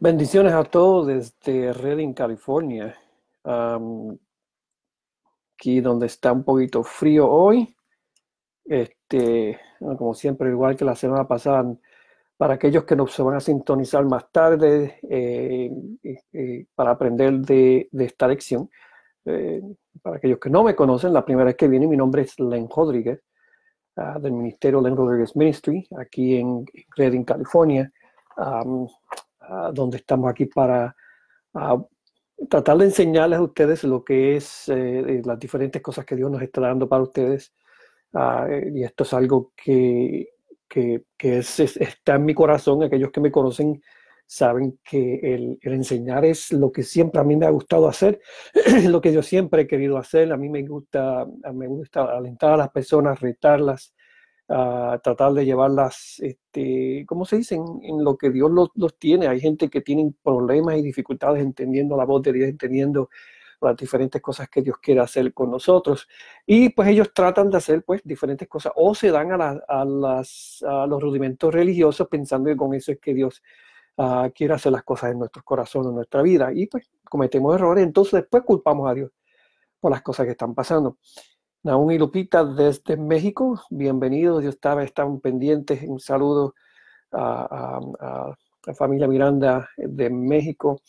Bendiciones a todos desde Redding, California. aquí donde está un poquito frío hoy. Este, como siempre, igual que la semana pasada, para aquellos que nos se van a sintonizar más tarde eh, para aprender de, esta lección. Eh, para aquellos que no me conocen, la primera vez que viene, mi nombre es Len Rodríguez, ah, del Ministerio Len Rodríguez Ministry, aquí en Redding, California, ah, donde estamos aquí para ah, tratar de enseñarles a ustedes lo que es eh, las diferentes cosas que Dios nos está dando para ustedes. y esto es algo que que, es, está en mi corazón. Aquellos que me conocen saben que el, enseñar es lo que siempre a mí me ha gustado hacer, lo que yo siempre he querido hacer. A mí me gusta, me gusta alentar a las personas, retarlas, a tratar de llevarlas, este, ¿cómo se dice? En, lo que Dios los, tiene. Hay gente que tiene problemas y dificultades entendiendo la voz de Dios, entendiendo las diferentes cosas que Dios quiere hacer con nosotros. Y pues ellos tratan de hacer pues diferentes cosas o se dan a, a, las, a los rudimentos religiosos pensando que con eso es que Dios uh, quiere hacer las cosas en nuestros corazones, en nuestra vida. Y pues cometemos errores, entonces después culpamos a Dios por las cosas que están pasando. Naún y Lupita desde México, bienvenidos, yo estaba, estaban pendientes, un saludo a, la familia Miranda de México.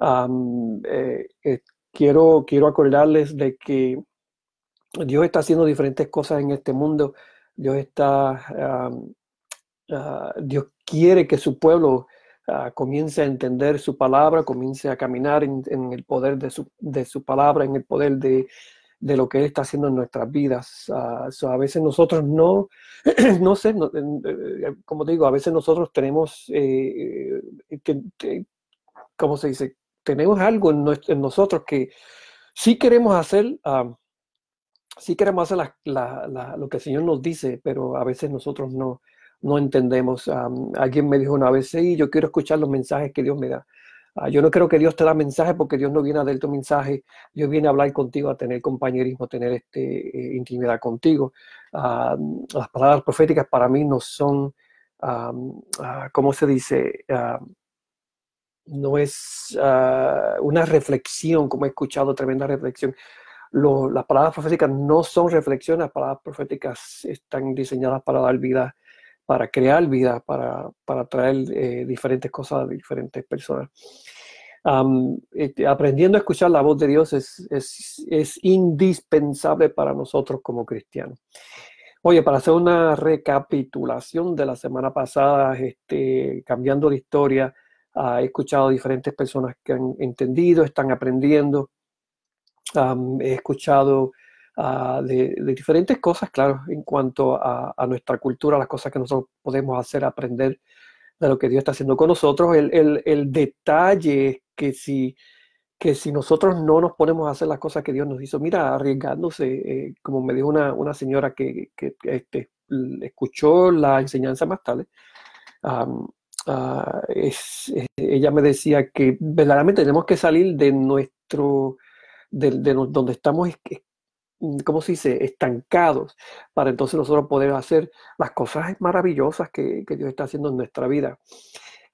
Eh, eh, quiero, quiero acordarles de que Dios está haciendo diferentes cosas en este mundo. Dios está, ah, Dios quiere que su pueblo ah, comience a entender su palabra, comience a caminar en, el poder de su, de su, palabra, en el poder de, de, lo que Él está haciendo en nuestras vidas. Ah, a veces nosotros no, no sé, eh, como digo, a veces nosotros tenemos, eh, eh, ¿cómo se dice? tenemos algo en, nosotros que sí queremos hacer, sí queremos hacer lo que el Señor nos dice, pero a veces nosotros no, no entendemos. alguien me dijo una vez, sí, yo quiero escuchar los mensajes que Dios me da. Ah, yo no creo que Dios te da mensajes porque Dios no viene a darte mensaje, Dios viene a hablar contigo, a tener compañerismo, a tener este, eh, intimidad contigo. las palabras proféticas para mí no son, ah, ¿cómo se dice? no es ah, una reflexión, como he escuchado, tremenda reflexión. las palabras proféticas no son reflexiones, las palabras proféticas están diseñadas para dar vida, para crear vida, para, traer eh, diferentes cosas a diferentes personas. Este, aprendiendo a escuchar la voz de Dios es, es, indispensable para nosotros como cristianos. Oye, para hacer una recapitulación de la semana pasada, este, cambiando de historia, he escuchado diferentes personas que han entendido, están aprendiendo. he escuchado ah, de, diferentes cosas, claro, en cuanto a, nuestra cultura, las cosas que nosotros podemos hacer, aprender de lo que Dios está haciendo con nosotros. El, detalle es que si, que si nosotros no nos ponemos a hacer las cosas que Dios nos hizo, mira, arriesgándose, eh, como me dijo una, señora que, este, escuchó la enseñanza más tarde, Ah, es, eh, ella me decía que verdaderamente tenemos que salir de nuestro, de, donde estamos, ¿cómo se dice?, estancados, para entonces nosotros poder hacer las cosas maravillosas que, Dios está haciendo en nuestra vida.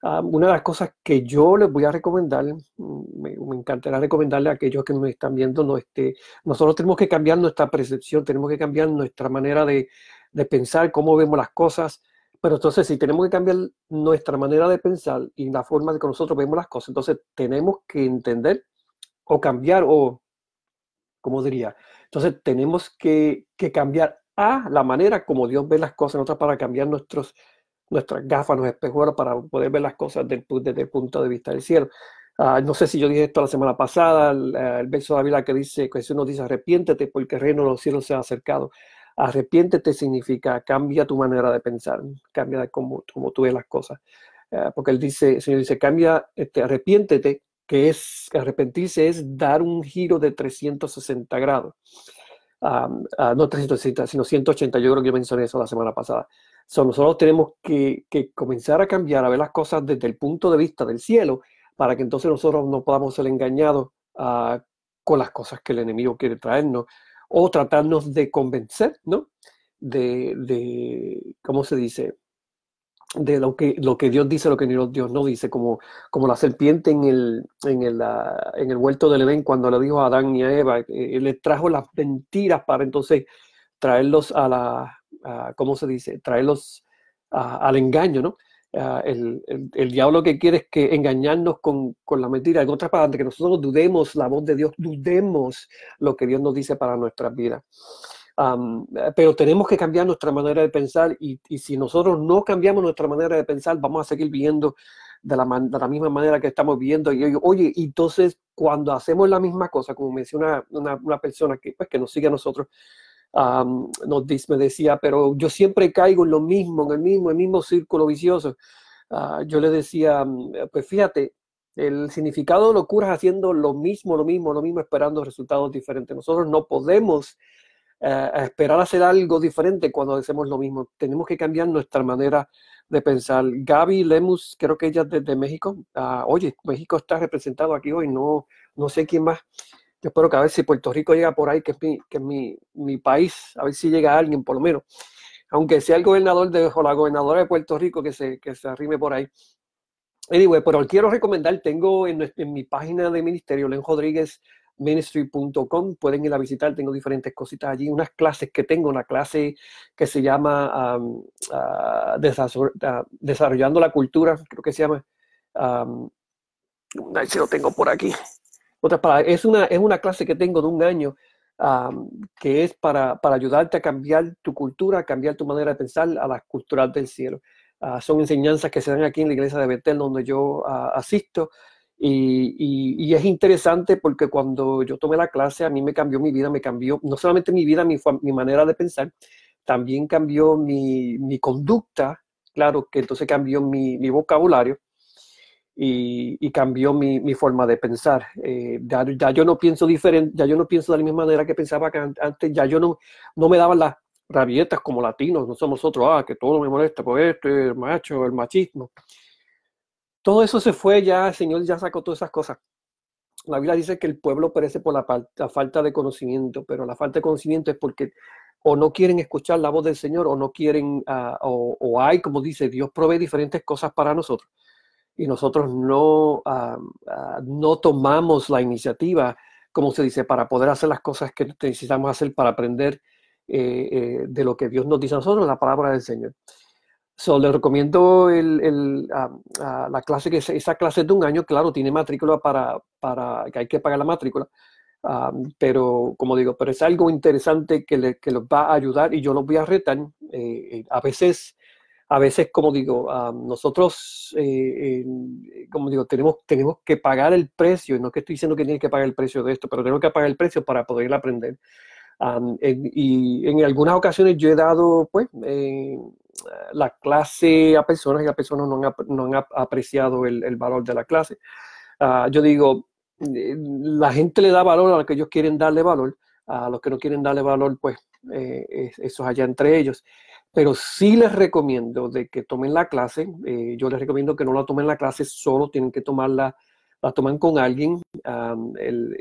Ah, una de las cosas que yo les voy a recomendar, mm, me, encantará recomendarle a aquellos que nos están viendo, no, este, nosotros tenemos que cambiar nuestra percepción, tenemos que cambiar nuestra manera de, de pensar, cómo vemos las cosas, pero entonces, si tenemos que cambiar nuestra manera de pensar y la forma de que nosotros vemos las cosas, entonces tenemos que entender o cambiar, o, ¿cómo diría? Entonces, tenemos que, cambiar a la manera como Dios ve las cosas, nosotros para cambiar nuestros, nuestras gafas, los espejos, para poder ver las cosas desde, el punto de vista del cielo. Ah, no sé si yo dije esto la semana pasada, el, verso de Biblia que dice, que Jesús nos dice, arrepiéntete porque el reino de los cielos se ha acercado. Arrepiéntete significa cambia tu manera de pensar, cambia cómo, cómo tú ves las cosas. eh, porque él dice, el Señor dice, cambia, este, arrepiéntete, que es, arrepentirse es dar un giro de 360 grados. no 360, sino 180, yo creo que yo mencioné eso la semana pasada. nosotros tenemos que, comenzar a cambiar, a ver las cosas desde el punto de vista del cielo, para que entonces nosotros no podamos ser engañados uh, con las cosas que el enemigo quiere traernos o tratarnos de convencer, ¿no? De, de ¿cómo se dice? De lo que, lo que Dios dice, lo que Dios no dice, como, como la serpiente en el, en, el, en el huerto del Edén, cuando le dijo a Adán y a Eva, eh, le trajo las mentiras para entonces traerlos a la, ¿cómo se dice? Traerlos al engaño, ¿no? el, el, diablo que quiere es que engañarnos con, con la mentira. En otras palabras, que nosotros dudemos la voz de Dios, dudemos lo que Dios nos dice para nuestras vidas pero tenemos que cambiar nuestra manera de pensar y, si nosotros no cambiamos nuestra manera de pensar, vamos a seguir viendo de la, misma manera que estamos viendo. Y oye, entonces cuando hacemos la misma cosa, como menciona una, una persona que, pues, que nos sigue a nosotros, nos me decía, pero yo siempre caigo en lo mismo, en el mismo, el mismo círculo vicioso. Uh, yo le decía, pues fíjate, el significado de locura es haciendo lo mismo, lo mismo, lo mismo, esperando resultados diferentes. Nosotros no podemos a esperar hacer algo diferente cuando hacemos lo mismo. Tenemos que cambiar nuestra manera de pensar. Gaby Lemus, creo que ella es desde México. Uh, oye, México está representado aquí hoy, no, no sé quién más. Yo espero que a ver si Puerto Rico llega por ahí, que es mi, que es mi, mi país, a ver si llega alguien por lo menos. Aunque sea el gobernador de, o la gobernadora de Puerto Rico que se, que se arrime por ahí. Anyway, pero quiero recomendar, tengo en, en mi página de ministerio, Len Rodríguez ministry.com. Pueden ir a visitar, tengo diferentes cositas allí, unas clases que tengo, una clase que se llama ah, Desarrollando la Cultura, creo que se llama. Um, lo tengo por aquí. Palabras, es una, es una clase que tengo de un año que es para, para, ayudarte a cambiar tu cultura, a cambiar tu manera de pensar a la cultural del cielo. Ah, son enseñanzas que se dan aquí en la iglesia de Betel, donde yo ah, asisto. Y, es interesante porque cuando yo tomé la clase, a mí me cambió mi vida, me cambió no solamente mi vida, mi, mi manera de pensar, también cambió mi, mi, conducta, claro que entonces cambió mi, mi vocabulario y, y, cambió mi, forma de pensar. Eh, ya, yo no pienso diferente, ya yo no pienso de la misma manera que pensaba antes, ya yo no, no me daban las rabietas como latinos, no somos nosotros, ah, que todo me molesta por esto, el macho, el machismo. Todo eso se fue ya, el Señor ya sacó todas esas cosas. La Biblia dice que el pueblo perece por la, falta de conocimiento, pero la falta de conocimiento es porque o no quieren escuchar la voz del Señor o no quieren, ah, o, hay, como dice, Dios provee diferentes cosas para nosotros y nosotros no, ah, no tomamos la iniciativa, como se dice, para poder hacer las cosas que necesitamos hacer para aprender eh, eh, de lo que Dios nos dice a nosotros, la palabra del Señor. So, le recomiendo el, la clase, que esa clase de un año, claro, tiene matrícula para, para que hay que pagar la matrícula, pero como digo, pero es algo interesante que, le, que los va a ayudar y yo los voy a retar. Eh, eh, a veces, a veces, como digo, nosotros, eh, como digo, tenemos, tenemos que pagar el precio, y no que estoy diciendo que tienes que pagar el precio de esto, pero tenemos que pagar el precio para poder aprender. y en algunas ocasiones yo he dado, pues, la clase a personas y las personas no han, no han apreciado el, el, valor de la clase. Ah, yo digo, eh, la gente le da valor a los que ellos quieren darle valor, a los que no quieren darle valor, pues eh, eso es allá entre ellos. Pero sí les recomiendo de que tomen la clase. Eh, yo les recomiendo que no la tomen la clase solo, tienen que tomarla, la toman con alguien.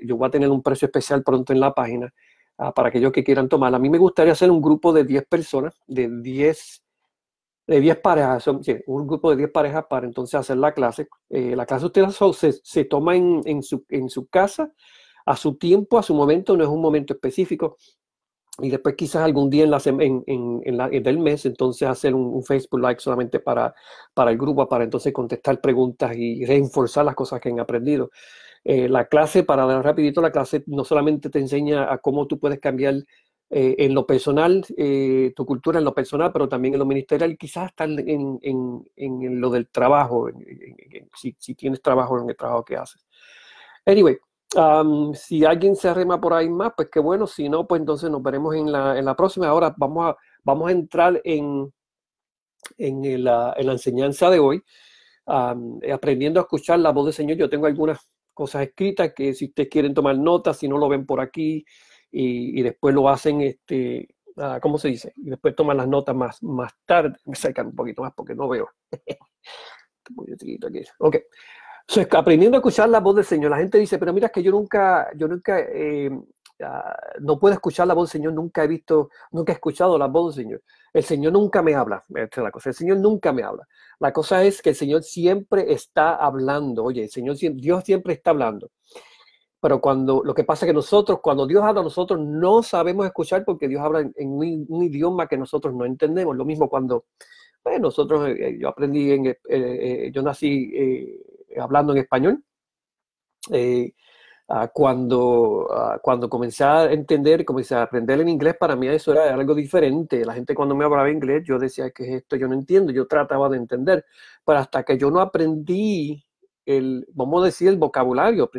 yo voy a tener un precio especial pronto en la página ah, para aquellos que quieran tomarla. A mí me gustaría hacer un grupo de 10 personas, de 10 de 10 parejas, un grupo de 10 parejas para entonces hacer la clase. Eh, la clase usted se, se toma en, en, su, en su casa, a su tiempo, a su momento, no es un momento específico. Y después quizás algún día en, la, en, en, la, del mes, entonces hacer un, Facebook Like solamente para, para el grupo, para entonces contestar preguntas y reforzar las cosas que han aprendido. Eh, la clase, para dar rapidito, la clase no solamente te enseña a cómo tú puedes cambiar eh, en lo personal, eh, tu cultura en lo personal, pero también en lo ministerial, quizás hasta en, en, en lo del trabajo, si, si, tienes trabajo en el trabajo que haces. Anyway, si alguien se arrema por ahí más, pues qué bueno, si no, pues entonces nos veremos en la, en la próxima. Ahora vamos a, vamos a entrar en, en, la, en la enseñanza de hoy. aprendiendo a escuchar la voz del Señor. Yo tengo algunas cosas escritas que si ustedes quieren tomar notas, si no lo ven por aquí y, después lo hacen, este, uh, ¿cómo se dice? Y después toman las notas más, más tarde. Me sacan un poquito más porque no veo. Muy chiquito aquí. Ok. So, aprendiendo a escuchar la voz del Señor. La gente dice, pero mira, que yo nunca, yo nunca, eh, no puedo escuchar la voz del Señor, nunca he visto, nunca he escuchado la voz del Señor. El Señor nunca me habla, esta es la cosa, el Señor nunca me habla. La cosa es que el Señor siempre está hablando, oye, el Señor, Dios siempre está hablando. Pero cuando, lo que pasa es que nosotros, cuando Dios habla, nosotros no sabemos escuchar porque Dios habla en, un, idioma que nosotros no entendemos. Lo mismo cuando, nosotros, eh, yo aprendí, en, eh, eh, yo nací hablando en español. Ah, cuando, ah, cuando comencé a entender, comencé a aprender en inglés, para mí eso era algo diferente. La gente cuando me hablaba inglés, yo decía, que esto? Yo no entiendo, yo trataba de entender, pero hasta que yo no aprendí el, vamos a decir, el vocabulario,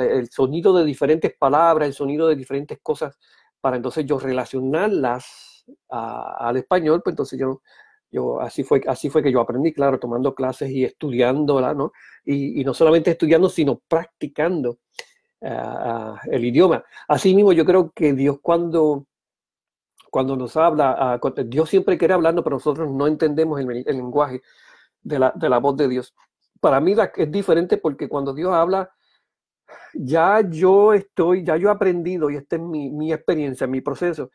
el sonido de diferentes palabras, el sonido de diferentes cosas, para entonces yo relacionarlas al español, pues entonces yo yo, así, fue, así fue que yo aprendí, claro, tomando clases y estudiándola, ¿no? Y, no solamente estudiando, sino practicando uh, el idioma. Así mismo yo creo que Dios cuando, cuando nos habla, Dios siempre quiere hablarnos, pero nosotros no entendemos el, el lenguaje de la, de la, voz de Dios. Para mí es diferente porque cuando Dios habla, ya yo estoy, ya yo he aprendido, y esta es mi, mi experiencia, mi proceso.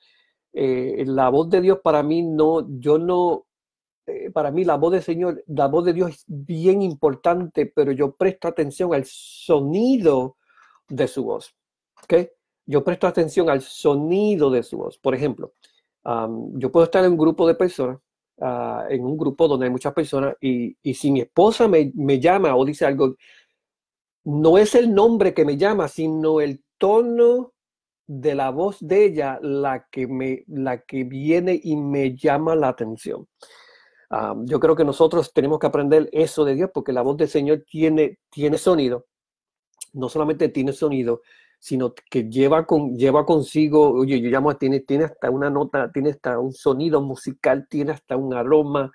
Eh, la voz de Dios para mí no, yo no, eh, para mí la voz del Señor, la voz de Dios es bien importante, pero yo presto atención al sonido de su voz. ¿okay? Yo presto atención al sonido de su voz. Por ejemplo, yo puedo estar en un grupo de personas, ah, en un grupo donde hay muchas personas, y, y si mi esposa me, me, llama o dice algo, no es el nombre que me llama, sino el tono de la voz de ella la que, me, la que viene y me llama la atención yo creo que nosotros tenemos que aprender eso de Dios porque la voz del Señor tiene, tiene sonido. No solamente tiene sonido, sino que lleva, con, lleva consigo, oye, yo llamo, tiene, tiene hasta una nota, tiene hasta un sonido musical, tiene hasta un aroma,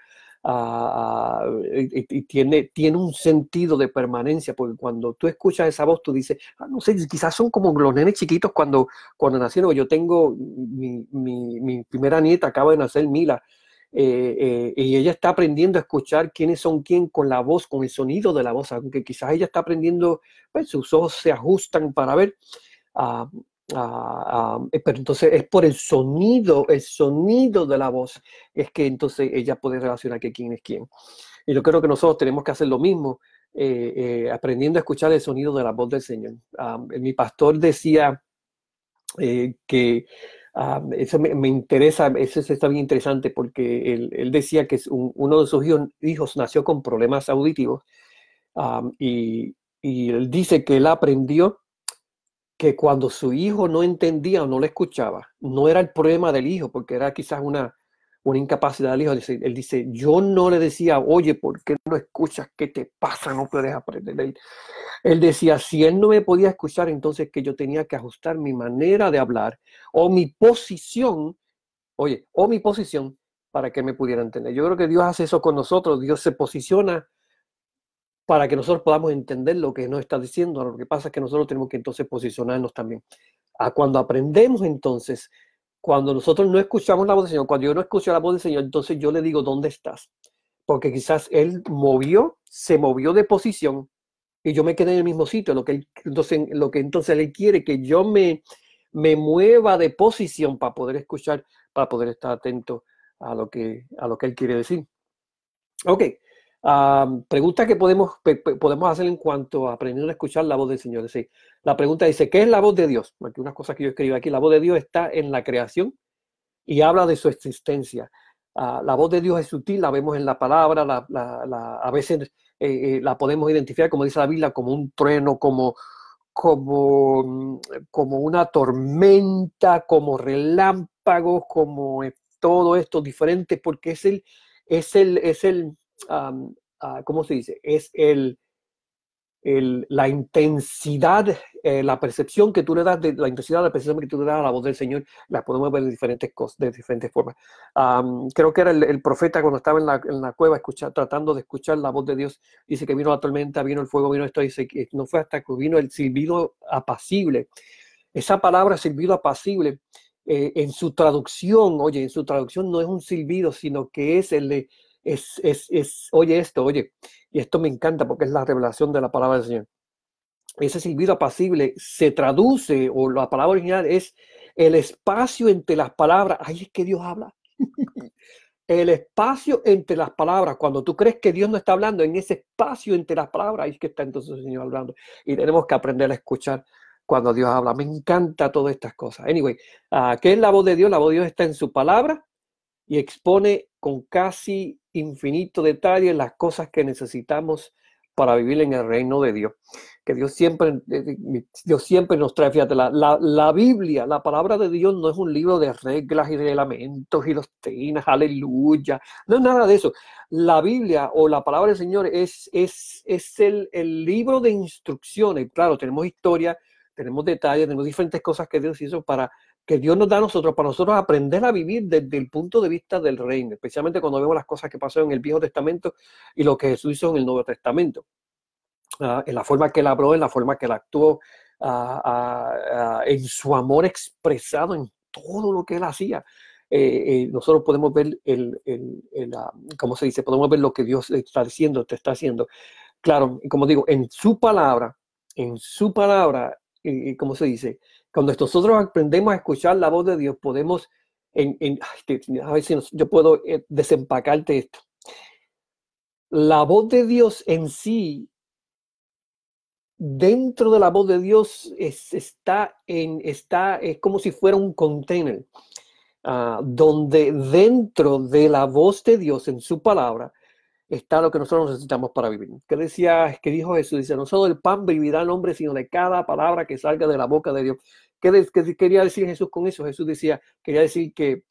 y, tiene, tiene un sentido de permanencia, porque cuando tú escuchas esa voz, tú dices, ah, no sé, quizás son como los nenes chiquitos cuando, cuando nacieron. Yo tengo mi, mi, mi primera nieta, acaba de nacer, Mila, eh, eh, y ella está aprendiendo a escuchar quiénes son quién con la voz, con el sonido de la voz, aunque quizás ella está aprendiendo, pues sus ojos se ajustan para ver. Ah, ah, ah, pero entonces es por el sonido, el sonido de la voz, es que entonces ella puede relacionar que quién es quién. Y yo creo que nosotros tenemos que hacer lo mismo, eh, aprendiendo a escuchar el sonido de la voz del Señor. mi pastor decía que Ah, eso me, interesa, eso está bien interesante porque él, decía que uno de sus hijos, nació con problemas auditivos y, y, él dice que él aprendió que cuando su hijo no entendía o no le escuchaba, no era el problema del hijo, porque era quizás una, una incapacidad del hijo. Él dice, yo no le decía, oye, ¿por qué no escuchas? ¿Qué te pasa? No puedes aprender. Él decía, si él no me podía escuchar, entonces que yo tenía que ajustar mi manera de hablar o mi posición, oye, o mi posición para que me pudiera entender. Yo creo que Dios hace eso con nosotros. Dios se posiciona para que nosotros podamos entender lo que nos está diciendo. Lo que pasa es que nosotros tenemos que entonces posicionarnos también. A cuando aprendemos entonces cuando nosotros no escuchamos la voz del Señor, cuando yo no escucho la voz del Señor, entonces yo le digo, ¿dónde estás? Porque quizás Él movió, se movió de posición y yo me quedé en el mismo sitio. Lo que, entonces, lo que entonces Él quiere que yo me, me mueva de posición para poder escuchar, para poder estar atento a lo que, a lo que Él quiere decir. Ok, pregunta que podemos, podemos hacer en cuanto a aprender a escuchar la voz del Señor. la pregunta dice, ¿qué es la voz de Dios? Aquí unas cosas que yo escribo aquí. La voz de Dios está en la creación y habla de su existencia. Ah, la voz de Dios es sutil, la vemos en la palabra, a veces eh, eh, la podemos identificar, como dice la Biblia, como un trueno, como, como, como una tormenta, como relámpagos, como todo esto diferente, porque es el, es el, es el, Ah, ¿cómo se dice? Es el, la intensidad, eh, la percepción que tú le das, de, la intensidad de la percepción que tú le das a la voz del Señor, la podemos ver de diferentes cosas, de diferentes formas. creo que era el, profeta cuando estaba en la, cueva escuchar, tratando de escuchar la voz de Dios, dice que vino la tormenta, vino el fuego, vino esto, dice que no fue hasta que vino el silbido apacible. Esa palabra silbido apacible, eh, en su traducción, oye, en su traducción no es un silbido, sino que es el es, oye esto, oye, y esto me encanta porque es la revelación de la palabra del Señor. Ese silbido apacible se traduce, o la palabra original es el espacio entre las palabras. Ahí es que Dios habla. el espacio entre las palabras. Cuando tú crees que Dios no está hablando, en ese espacio entre las palabras, ahí es que está entonces el Señor hablando. Y tenemos que aprender a escuchar cuando Dios habla. Me encanta todas estas cosas. Anyway, uh, ¿qué es la voz de Dios? La voz de Dios está en su palabra y expone con casi infinito detalle las cosas que necesitamos para vivir en el reino de Dios. Que Dios siempre, eh, eh, Dios siempre nos trae, fíjate, la, la, Biblia, la palabra de Dios no es un libro de reglas y reglamentos y doctrinas, aleluya, no es nada de eso. La Biblia o la palabra del Señor es, es, es el, el libro de instrucciones. Claro, tenemos historia, tenemos detalles, tenemos diferentes cosas que Dios hizo para que Dios nos da a nosotros, para nosotros aprender a vivir desde el punto de vista del reino, especialmente cuando vemos las cosas que pasaron en el Viejo Testamento y lo que Jesús hizo en el Nuevo Testamento. Ah, en la forma que él habló, en la forma que actuó, ah, ah, en su amor expresado en todo lo que él hacía. Eh, eh, nosotros podemos ver el, ¿cómo se dice? Podemos ver lo que Dios está diciendo, te está haciendo. Claro, como digo, en su palabra, en su palabra, eh, ¿cómo se dice? Cuando nosotros aprendemos a escuchar la voz de Dios, podemos, en, a ver si yo puedo eh, desempacarte esto. La voz de Dios en sí, dentro de la voz de Dios, está, en, está, es como si fuera un container, ah, donde dentro de la voz de Dios en su palabra, está lo que nosotros necesitamos para vivir. ¿Qué decía, qué dijo Jesús? Dice, no solo del pan vivirá el hombre, sino de cada palabra que salga de la boca de Dios. ¿Qué, quería decir Jesús con eso? Jesús decía, quería decir que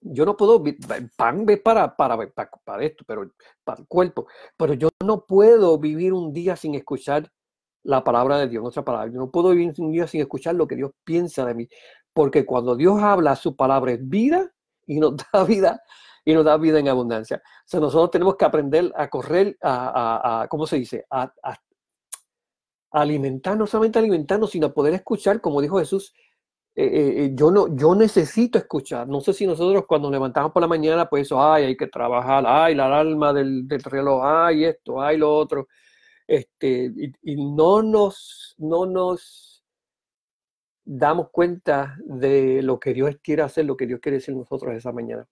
yo no puedo, pan ve para, para, para, esto, pero para el cuerpo, pero yo no puedo vivir un día sin escuchar la palabra de Dios, en otra palabra, yo no puedo vivir un día sin escuchar lo que Dios piensa de mí, porque cuando Dios habla, su palabra es vida y nos da vida y nos da vida en abundancia. O sea, nosotros tenemos que aprender a correr, a, a, ¿cómo se dice? A, a, alimentar, no solamente alimentarnos, sino poder escuchar, como dijo Jesús, eh, eh, eh, yo, no, yo necesito escuchar. No sé si nosotros cuando levantamos por la mañana, pues eso, ay, hay que trabajar, ay, la alarma del, del reloj, ay, esto, ay, lo otro. Este, y, no, nos, no nos damos cuenta de lo que Dios quiere hacer, lo que Dios quiere decir nosotros esa mañana.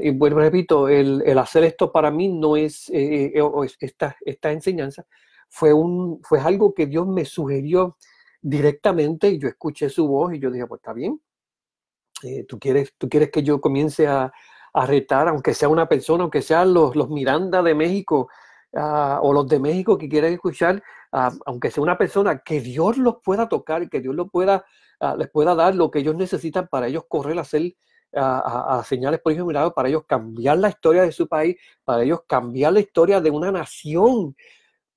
y bueno, repito, el, el, hacer esto para mí no es esta, esta enseñanza, fue, un, fue algo que Dios me sugirió directamente y yo escuché su voz y yo dije, pues está bien, eh, ¿tú, quieres, tú quieres que yo comience a, a, retar, aunque sea una persona, aunque sean los, los Miranda de México uh, o los de México que quieren escuchar, uh, aunque sea una persona, que Dios los pueda tocar, que Dios los pueda, uh, les pueda dar lo que ellos necesitan para ellos correr a hacer a, señales por ellos para ellos cambiar la historia de su país, para ellos cambiar la historia de una nación,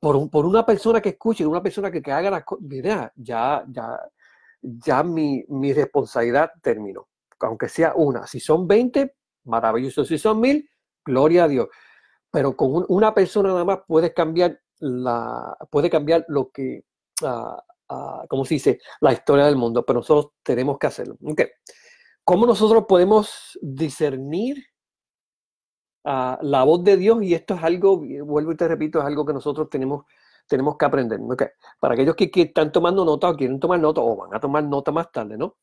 por, por una persona que escuche, una persona que, que haga las cosas, ya, ya, ya mi, mi responsabilidad terminó. Aunque sea una. Si son 20, maravilloso. Si son mil, gloria a Dios. Pero con una persona nada más puede cambiar la, puede cambiar lo que, uh, uh, ¿cómo se dice? La historia del mundo. Pero nosotros tenemos que hacerlo. Okay. ¿Cómo nosotros podemos discernir la voz de Dios y esto es algo, vuelvo y te repito, es algo que nosotros tenemos, tenemos que aprender. Para aquellos que, están tomando nota o quieren tomar nota o van a tomar nota más tarde, ¿no?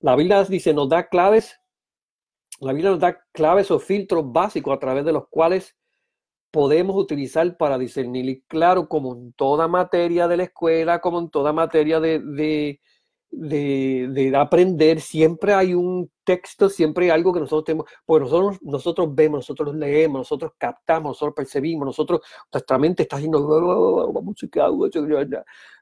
La Biblia dice, nos da claves, la Biblia nos da claves o filtros básicos a través de los cuales podemos utilizar para discernir. Y claro, como en toda materia de la escuela, como en toda materia de, aprender, siempre hay un texto, siempre hay algo que nosotros tenemos, porque nosotros, nosotros vemos, nosotros leemos, nosotros captamos, nosotros percibimos, nosotros, nuestra mente está haciendo,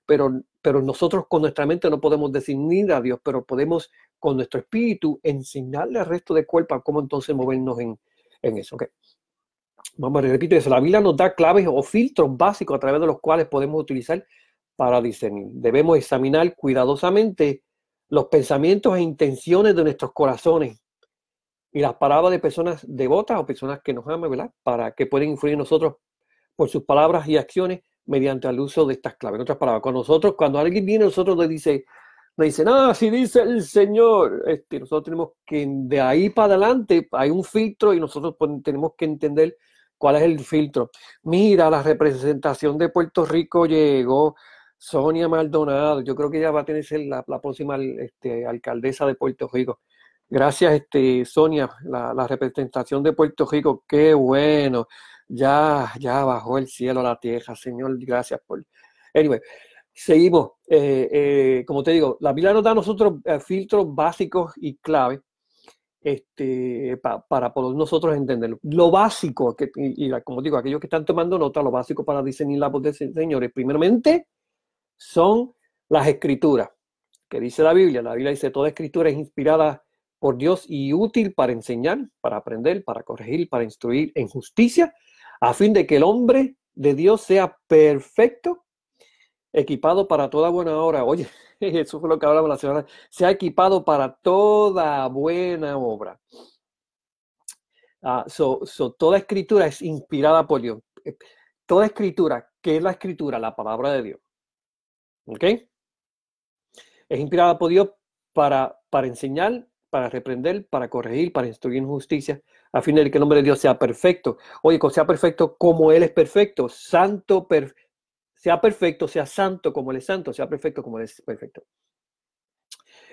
pero, pero nosotros con nuestra mente no podemos definir a Dios, pero podemos con nuestro espíritu enseñarle al resto del cuerpo cómo entonces movernos en, en eso. Vamos a repetir eso. La Biblia nos da claves o filtros básicos a través de los cuales podemos utilizar para discernir. Debemos examinar cuidadosamente los pensamientos e intenciones de nuestros corazones y las palabras de personas devotas o personas que nos aman, ¿verdad? Para que puedan influir nosotros por sus palabras y acciones mediante el uso de estas claves. En otras palabras, cuando nosotros, cuando alguien viene, nosotros le dice, le dicen, ah, si dice el Señor, este, nosotros tenemos que, de ahí para adelante, hay un filtro y nosotros tenemos que entender cuál es el filtro. Mira, la representación de Puerto Rico llegó, Sonia Maldonado, yo creo que ella va a tener la, la próxima este, alcaldesa de Puerto Rico. Gracias, este, Sonia, la, representación de Puerto Rico, qué bueno. Ya, ya bajó el cielo a la tierra, Señor, gracias por. Anyway, seguimos. Eh, eh, como te digo, la Biblia nos da a nosotros eh, filtros básicos y clave este, para poder nosotros entenderlo. Lo básico, que, y, como digo, aquellos que están tomando nota, lo básico para diseñar la voz del Señor primeramente, son las escrituras. Que dice la Biblia? La Biblia dice, toda escritura es inspirada por Dios y útil para enseñar, para aprender, para corregir, para instruir en justicia, a fin de que el hombre de Dios sea perfecto, equipado para toda buena obra. Oye, eso fue lo que hablamos la semana. Sea equipado para toda buena obra. Ah, so, toda escritura es inspirada por Dios. Toda escritura, ¿qué es la escritura? La palabra de Dios. ¿Ok? Es inspirada por Dios para, para enseñar, para reprender, para corregir, para instruir en justicia, a fin de que el nombre de Dios sea perfecto. Oye, sea perfecto como Él es perfecto, santo, sea perfecto, sea santo como Él es santo, sea perfecto como Él es perfecto.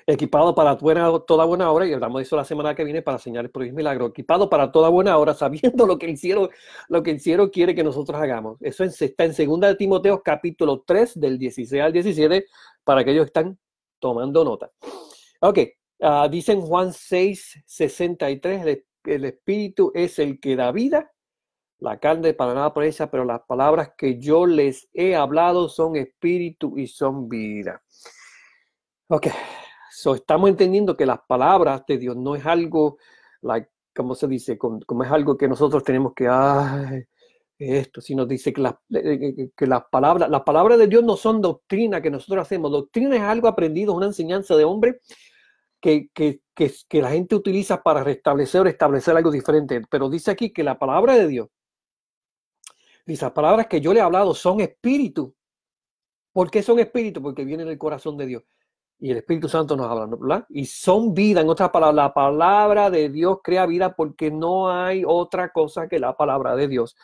Equipado para toda buena obra, y hablamos de eso la semana que viene para señalar por milagro, equipado para toda buena obra, sabiendo lo que el cielo, lo que el cielo quiere que nosotros hagamos. Eso está en 2 de Timoteo capítulo 3, del 16 al 17, para aquellos que están tomando nota. Ok, uh, dice Juan 6, 63, el Espíritu es el que da vida, la carne para nada por ella, pero las palabras que yo les he hablado son espíritu y son vida. Ok, so estamos entendiendo que las palabras de Dios no es algo, como se dice, como, es algo que nosotros tenemos que, ay, esto, sino dice que, las, que las palabras, las palabras de Dios no son doctrina que nosotros hacemos. Doctrina es algo aprendido, una enseñanza de hombre que, que, que, la gente utiliza para restablecer o establecer algo diferente. Pero dice aquí que la palabra de Dios, dice, las palabras que yo le he hablado son espíritu. ¿Por qué son espíritu? Porque vienen del corazón de Dios. Y el Espíritu Santo nos habla, ¿verdad? Y son vida, en otras palabras, la palabra de Dios crea vida porque no hay otra cosa que la palabra de Dios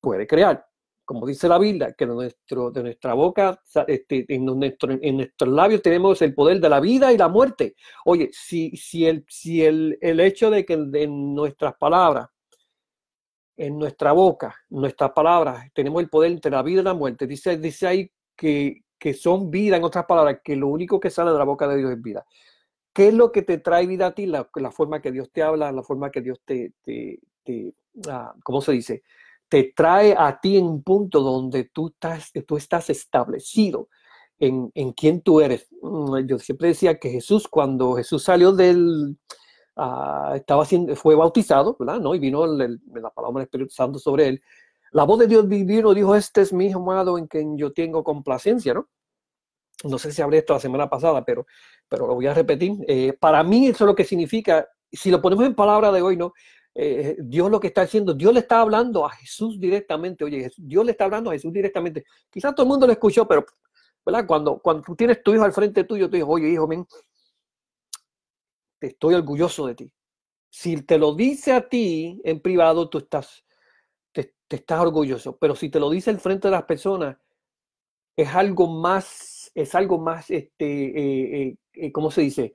puede crear como dice la Biblia, que de, nuestro, de nuestra boca, este, en, nuestro, en nuestros labios tenemos el poder de la vida y la muerte. Oye, si, si, el, si el, el hecho de que en nuestras palabras, en nuestra boca, nuestras palabras, tenemos el poder entre la vida y la muerte, dice, dice ahí que, que son vida, en otras palabras, que lo único que sale de la boca de Dios es vida. ¿Qué es lo que te trae vida a ti? La, la forma que Dios te habla, la forma que Dios te, te, te ah, ¿cómo se dice? te trae a ti en un punto donde tú estás, tú estás establecido en, en quién tú eres. Mm, yo siempre decía que Jesús, cuando Jesús salió del, uh, estaba siendo, fue bautizado, ¿verdad? ¿No? Y vino la palabra del Espíritu Santo sobre él. La voz de Dios vino, dijo, este es mi hijo amado en quien yo tengo complacencia, ¿no? No sé si hablé esto la semana pasada, pero, pero lo voy a repetir. Eh, para mí eso es lo que significa, si lo ponemos en palabra de hoy, ¿no? Eh, Dios lo que está haciendo, Dios le está hablando a Jesús directamente. Oye, Dios le está hablando a Jesús directamente. Quizás todo el mundo lo escuchó, pero ¿verdad? Cuando, cuando tú tienes tu hijo al frente tuyo, tú dices, oye, hijo, ven, estoy orgulloso de ti. Si te lo dice a ti en privado, tú estás, te, estás orgulloso. Pero si te lo dice al frente de las personas, es algo más, es algo más, este, eh, eh, ¿cómo se dice?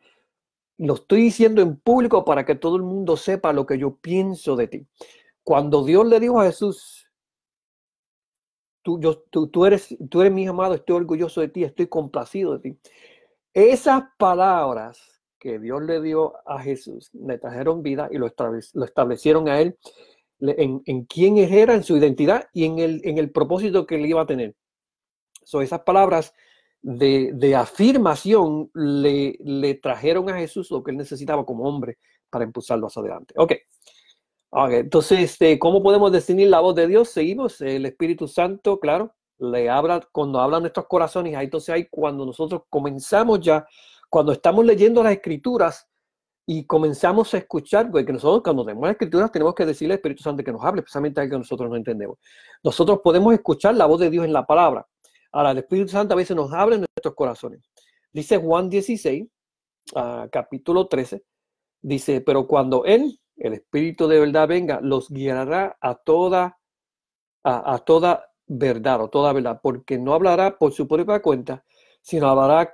Lo estoy diciendo en público para que todo el mundo sepa lo que yo pienso de ti. Cuando Dios le dijo a Jesús, tú, yo, tú, eres, tú eres mi amado, estoy orgulloso de ti, estoy complacido de ti. Esas palabras que Dios le dio a Jesús le trajeron vida y lo, establecieron a él en, en quién era, en su identidad y en el, en el propósito que él iba a tener. So, esas palabras de, afirmación le, le, trajeron a Jesús lo que él necesitaba como hombre para impulsarlo hacia adelante. Ok. entonces, este, ¿cómo podemos discernir la voz de Dios? Seguimos, el Espíritu Santo, claro, le habla, cuando habla nuestros corazones, ahí entonces hay cuando nosotros comenzamos ya, cuando estamos leyendo las escrituras y comenzamos a escuchar, porque nosotros cuando tenemos las escrituras tenemos que decirle al Espíritu Santo que nos hable, especialmente a que nosotros no entendemos. Nosotros podemos escuchar la voz de Dios en la palabra. Ahora, el Espíritu Santo a veces nos habla en nuestros corazones. Dice Juan 16, ah, capítulo 13, dice, pero cuando Él, el Espíritu de verdad venga, los guiará a toda, a, toda verdad o toda verdad, porque no hablará por su propia cuenta, sino hablará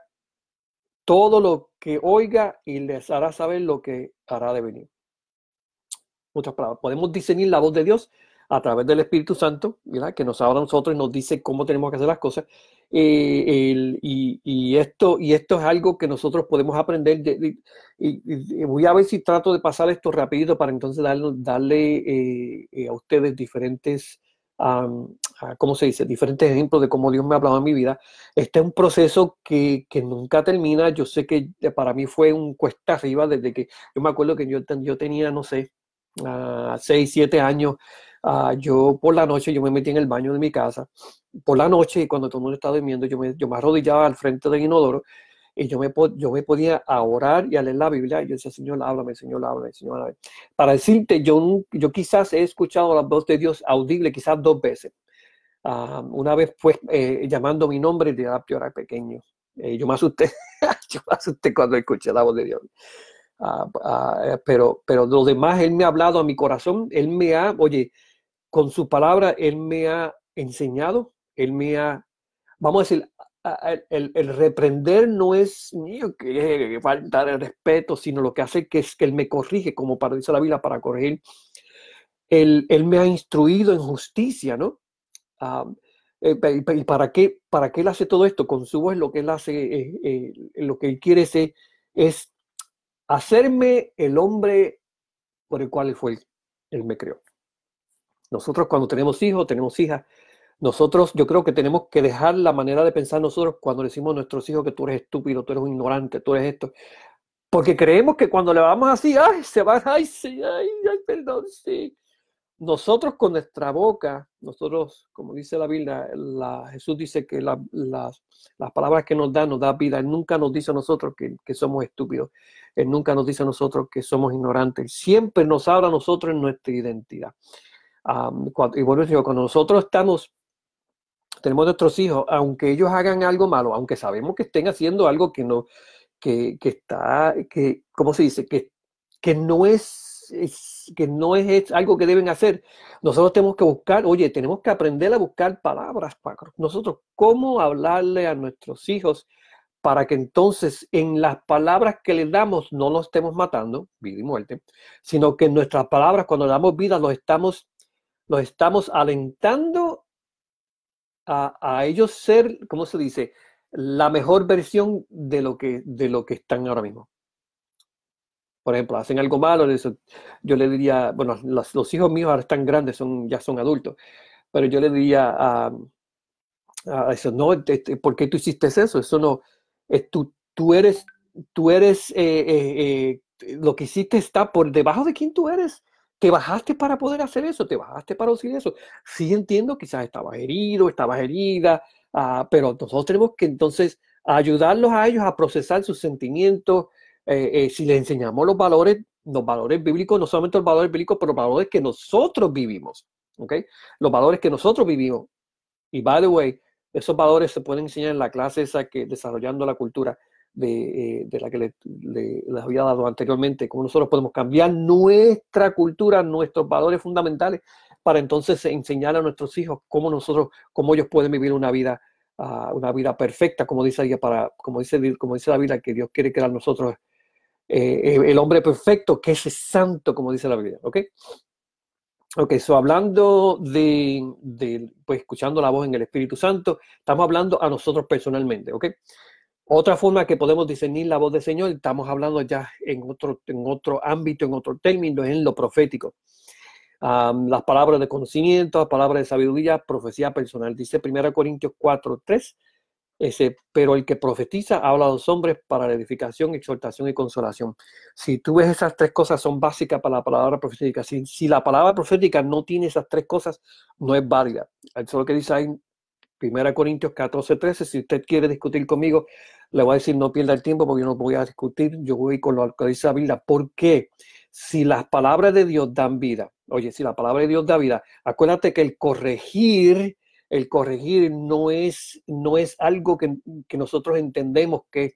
todo lo que oiga y les hará saber lo que hará de venir. Muchas palabras. Podemos discernir la voz de Dios a través del Espíritu Santo, ¿verdad? que nos habla a nosotros y nos dice cómo tenemos que hacer las cosas. Eh, y, esto, y esto es algo que nosotros podemos aprender. y, voy a ver si trato de pasar esto rapidito para entonces darle, darle eh, eh, a ustedes diferentes, ¿cómo se dice? Diferentes ejemplos de cómo Dios me ha hablado en mi vida. Este es un proceso que, nunca termina. Yo sé que para mí fue un cuesta arriba desde que yo me acuerdo que yo, yo tenía, no sé, uh, seis, siete años Ah, yo por la noche, yo me metí en el baño de mi casa, por la noche, cuando todo el mundo estaba durmiendo, yo me, yo me arrodillaba al frente del inodoro y yo me, yo me podía orar y a leer la Biblia. Y yo decía, Señor, háblame, Señor, háblame, Señor, háblame. Para decirte, yo, yo quizás he escuchado la voz de Dios audible quizás dos veces. Ah, una vez fue eh, llamando mi nombre de yo era pequeño. Eh, yo me asusté, yo me asusté cuando escuché la voz de Dios. Ah, pero, pero lo demás, Él me ha hablado a mi corazón, Él me ha, oye, con su palabra Él me ha enseñado, Él me ha, vamos a decir, el, reprender no es mío que, faltar el respeto, sino lo que hace que es que Él me corrige, como para decir la Biblia, para corregir. Él, él me ha instruido en justicia, ¿no? Ah, eh, ¿Y para qué, para qué Él hace todo esto? Con su voz lo que Él hace, eh, eh, lo que Él quiere es, es hacerme el hombre por el cual fue, Él me creó. Nosotros cuando tenemos hijos, tenemos hijas, nosotros yo creo que tenemos que dejar la manera de pensar nosotros cuando decimos a nuestros hijos que tú eres estúpido, tú eres un ignorante, tú eres esto. Porque creemos que cuando le vamos así, ay, se va, ay, sí, ay, ay, perdón, sí. Nosotros con nuestra boca, nosotros, como dice la Biblia, Jesús dice que las, las, palabras que nos da, nos da vida. Él nunca nos dice a nosotros que, que, somos estúpidos. Él nunca nos dice a nosotros que somos ignorantes. Siempre nos habla a nosotros en nuestra identidad cuando, y bueno, cuando nosotros estamos, tenemos nuestros hijos, aunque ellos hagan algo malo, aunque sabemos que estén haciendo algo que no, que, que está, que, ¿cómo se dice? Que, que no es, que no es, algo que deben hacer. Nosotros tenemos que buscar, oye, tenemos que aprender a buscar palabras para nosotros, cómo hablarle a nuestros hijos para que entonces en las palabras que les damos no los estemos matando, vida y muerte, sino que en nuestras palabras, cuando damos vida, los estamos los estamos alentando a, ellos ser, ¿cómo se dice? La mejor versión de lo que, de lo que están ahora mismo. Por ejemplo, hacen algo malo, yo le diría, bueno, los, hijos míos ahora están grandes, son, ya son adultos, pero yo le diría a, eso, no, este, ¿por qué tú hiciste eso? Eso no, tú, tú eres, tú eres, eh, eh, eh, lo que hiciste está por debajo de quién tú eres. Te bajaste para poder hacer eso, te bajaste para decir eso. Sí entiendo, quizás estabas herido, estabas herida, ah, pero nosotros tenemos que entonces ayudarlos a ellos a procesar sus sentimientos. Eh, eh, si les enseñamos los valores, los valores bíblicos, no solamente los valores bíblicos, pero los valores que nosotros vivimos, ¿ok? Los valores que nosotros vivimos. Y by the way, esos valores se pueden enseñar en la clase esa que desarrollando la cultura de, eh, la que les había dado anteriormente, cómo nosotros podemos cambiar nuestra cultura, nuestros valores fundamentales, para entonces enseñar a nuestros hijos cómo nosotros, cómo ellos pueden vivir una vida, uh, una vida perfecta, como dice, para, como, dice, como dice la Biblia, que Dios quiere crear nosotros eh, el hombre perfecto, que es santo, como dice la Biblia, ¿ok? Ok, so hablando de, de, pues escuchando la voz en el Espíritu Santo, estamos hablando a nosotros personalmente, ¿ok? Otra forma que podemos discernir la voz del Señor, estamos hablando ya en otro, en otro ámbito, en otro término, es en lo profético. las palabras de conocimiento, las palabras de sabiduría, profecía personal. Dice 1 Corintios 4, 3. ese, pero el que profetiza habla a los hombres para la edificación, exhortación y consolación. Si tú ves esas tres cosas son básicas para la palabra profética. Si, si la palabra profética no tiene esas tres cosas, no es válida. Eso es lo que dice ahí 1 Corintios 14, 13. Si usted quiere discutir conmigo, le voy a decir no pierda el tiempo porque yo no voy a discutir. Yo voy con lo que dice la Biblia. ¿Por qué? Si las palabras de Dios dan vida, oye, si la palabra de Dios da vida, acuérdate que el corregir el corregir no es, no es algo que, nosotros entendemos que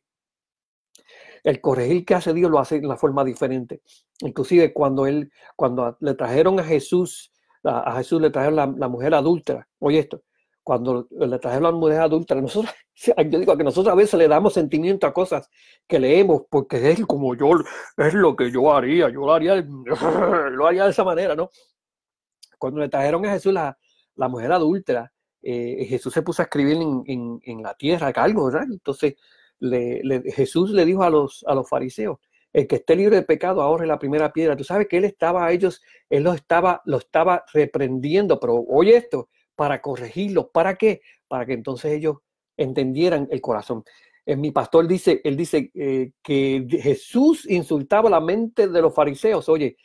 el corregir que hace Dios lo hace de una forma diferente. Inclusive cuando él, cuando le trajeron a Jesús, a, Jesús le trajeron la, mujer adulta, oye esto, cuando le trajeron a la mujer adulta, nosotros, yo digo que nosotros a veces le damos sentimiento a cosas que leemos porque es como yo, es lo que yo haría, yo lo haría, lo haría de esa manera, ¿no? Cuando le trajeron a Jesús la, la mujer adulta, eh, Jesús se puso a escribir en, la tierra algo, ¿verdad? Entonces Jesús le dijo a los, a los fariseos, el que esté libre de pecado ahorre la primera piedra. Tú sabes que él estaba a ellos, él los estaba, lo estaba reprendiendo, pero oye esto, para corregirlos, ¿para qué? Para que entonces ellos entendieran el corazón. En mi pastor dice, él dice eh, que Jesús insultaba la mente de los fariseos. Oye,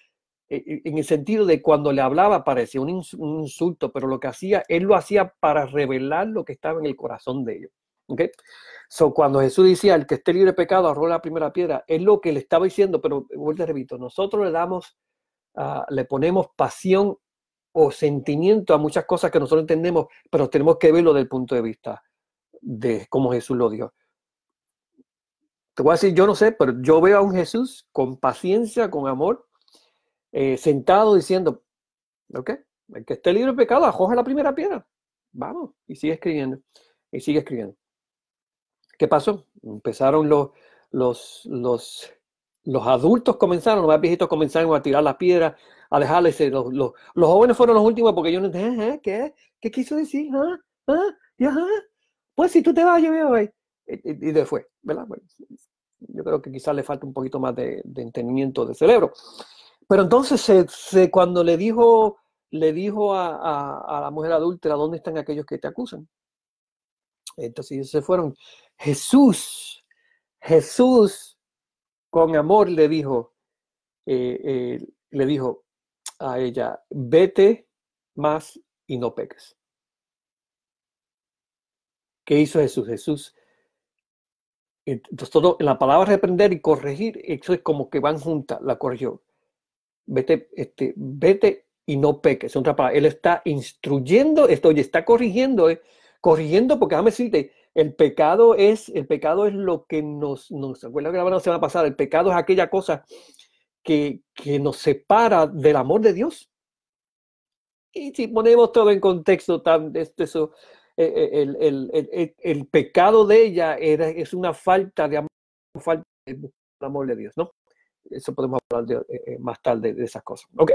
e, e, en el sentido de cuando le hablaba parecía un, insulto, pero lo que hacía, él lo hacía para revelar lo que estaba en el corazón de ellos. ¿okay? So, cuando Jesús decía, el que esté libre de pecado, arroja la primera piedra, es lo que le estaba diciendo, pero vuelvo a repito, nosotros le damos, uh, le ponemos pasión o sentimiento a muchas cosas que nosotros entendemos, pero tenemos que verlo desde el punto de vista de cómo Jesús lo dio. Te voy a decir, yo no sé, pero yo veo a un Jesús con paciencia, con amor, eh, sentado diciendo, ok, el que esté libre de pecado, acoge la primera piedra. Vamos, y sigue escribiendo, y sigue escribiendo. ¿Qué pasó? Empezaron los, los, los, los adultos comenzaron, los más viejitos comenzaron a tirar las piedras, a dejarles, los, los, jóvenes fueron los últimos porque yo no entendí, ¿qué? ¿Qué quiso decir? ¿Ah? ¿Ah? ¿Y ajá? Pues si tú te vas, yo voy a Y, y, después, ¿verdad? yo creo que quizás le falta un poquito más de, de entendimiento de cerebro. Pero entonces se, cuando le dijo, le dijo a, la mujer adúltera, ¿dónde están aquellos que te acusan? Entonces ellos se fueron. Jesús, Jesús con amor le dijo, eh, eh, le dijo a ella, vete más y no peques. ¿Qué hizo Jesús? Jesús entonces, todo, la palabra reprender y corregir, eso es como que van juntas, la corrigió vete, este, vete y no peques. Otra palabra, él está instruyendo esto y está corrigiendo, eh, corrigiendo, porque déjame decirte, el pecado es, el pecado es lo que nos, nos acuerda que la semana pasada, el pecado es aquella cosa que, que nos separa del amor de Dios. Y si ponemos todo en contexto, tan, este, eso, eh, eh, el, el, el, el, pecado de ella era, es una falta de amor, falta de amor de Dios, ¿no? Eso podemos hablar eh, más tarde de esas cosas. Ok.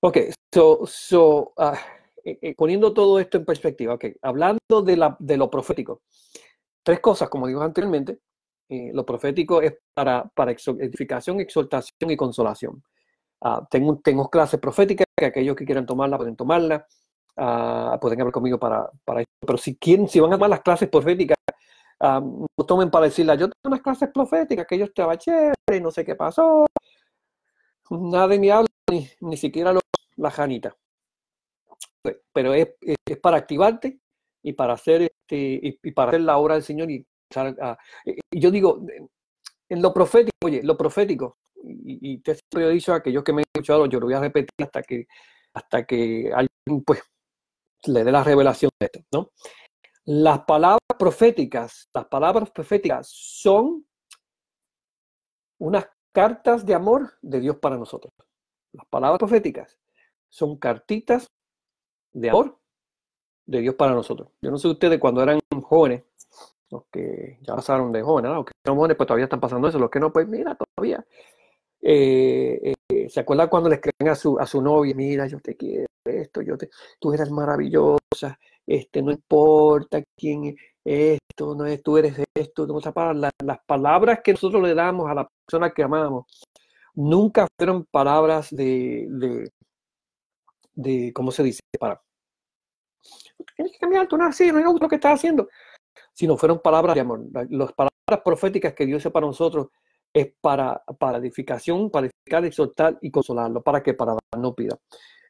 Ok, so, so eh, poniendo todo esto en perspectiva, ok, hablando de, la, de lo profético, tres cosas, como digo anteriormente, lo profético es para, para edificación, exhortación y consolación. Uh, tengo, tengo clases proféticas que aquellos que quieran tomarla pueden tomarla, uh, pueden hablar conmigo para, para eso. Pero si quieren, si van a tomar las clases proféticas, no tomen para decirle, yo tengo unas clases proféticas que yo estaba chévere, no sé qué pasó, nadie me habla, ni, ni siquiera la janita. Pero es, es, para activarte y para hacer este, y, para hacer la obra del Señor yo digo en lo profético, oye, lo profético, y, y te he dicho a aquellos que me han escuchado, yo lo voy a repetir hasta que hasta que alguien pues le dé la revelación de esto, ¿no? Las palabras proféticas, las palabras proféticas son unas cartas de amor de Dios para nosotros. Las palabras proféticas son cartitas de amor de Dios para nosotros. Yo no sé ustedes cuando eran jóvenes, los que ya pasaron de jóvenes, los que son jóvenes pues todavía están pasando eso, los que no, pues mira, todavía. Eh, eh, ¿Se acuerdan cuando le escriben a su, a su novia, mira, yo te quiero, esto, yo te, tú eres maravillosa, este, no importa quién es esto, no es, tú eres esto, no, las, las palabras que nosotros le damos a la persona que amamos nunca fueron palabras de, de, de ¿cómo se dice? Para, tienes que cambiar, tú no así, no me gusta lo que estás haciendo. Sino fueron palabras de amor. Las palabras proféticas que Dios hizo para nosotros es para, para edificación, para edificar, exhortar y consolarlo. ¿Para qué? Para darnos vida.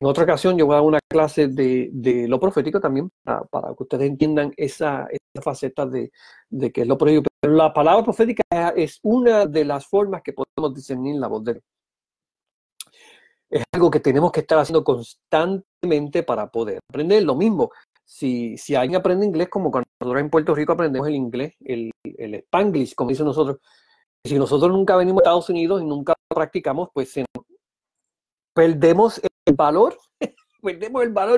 En otra ocasión yo voy a dar una clase de, de lo profético también para, que ustedes entiendan esa, esa faceta de, de que es lo profético. Pero la palabra profética es una de las formas que podemos discernir la voz de Dios. Es algo que tenemos que estar haciendo constantemente para poder aprender. Lo mismo, si, si alguien aprende inglés, como cuando nosotros en Puerto Rico aprendemos el inglés, el, el spanglish, como dicen nosotros, si nosotros nunca venimos a Estados Unidos y nunca practicamos, pues perdemos el valor, perdemos el valor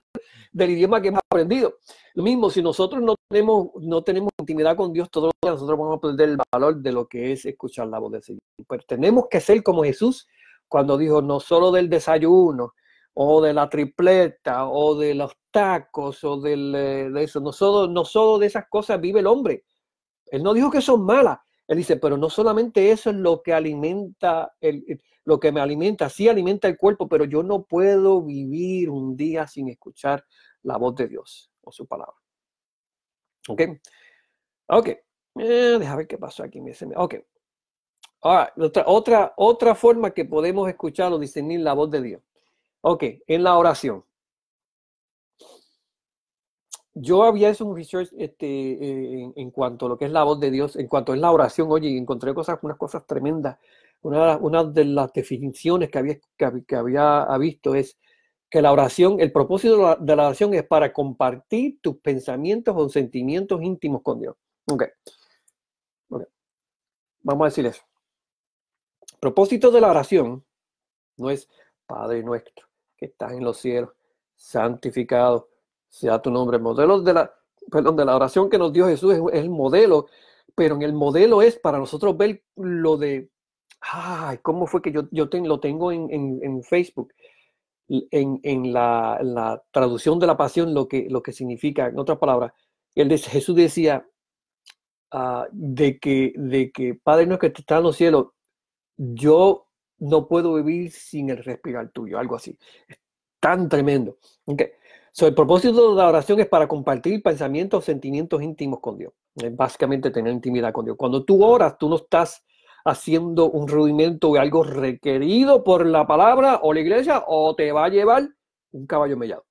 del idioma que hemos aprendido. Lo mismo, si nosotros no tenemos, no tenemos intimidad con Dios, todos nosotros vamos a perder el valor de lo que es escuchar la voz del Señor. Pero tenemos que ser como Jesús cuando dijo, no solo del desayuno, o de la tripleta, o de los tacos, o eh, de eso, no solo, de esas cosas vive el hombre. Él no dijo que son malas, él dice, pero no solamente eso es lo que alimenta, el, lo que me alimenta, sí alimenta el cuerpo, pero yo no puedo vivir un día sin escuchar la voz de Dios o su palabra. ¿Ok? Ok. Eh, deja ver qué pasó aquí. Ok. Ahora, otra, otra, otra forma que podemos escuchar o discernir la voz de Dios. Ok, en la oración yo había hecho un research este, eh, en, cuanto a lo que es la voz de Dios, en cuanto a la oración, oye, encontré cosas, unas cosas tremendas. Una, de las definiciones que había, que, había visto es que la oración, el propósito de la, oración es para compartir tus pensamientos o sentimientos íntimos con Dios. Ok. okay. Vamos a decir eso. El propósito de la oración no es Padre nuestro, que estás en los cielos, santificado sea tu nombre. modelo de la, perdón, de la oración que nos dio Jesús es, el modelo, pero en el modelo es para nosotros ver lo de, ay, ¿cómo fue que yo, yo lo tengo en, en, Facebook? En, en la, la, traducción de la pasión, lo que, lo que significa, en otras palabras, el de Jesús decía uh, de, que, de que Padre nuestro que está en los cielos, yo no puedo vivir sin el respirar tuyo, algo así. Es tan tremendo. Okay el propósito de la oración es para compartir pensamientos, sentimientos íntimos con Dios. Es básicamente tener intimidad con Dios. Cuando tú oras, tú no estás haciendo un rudimento de algo requerido por la palabra o la iglesia o te va a llevar un caballo mellado.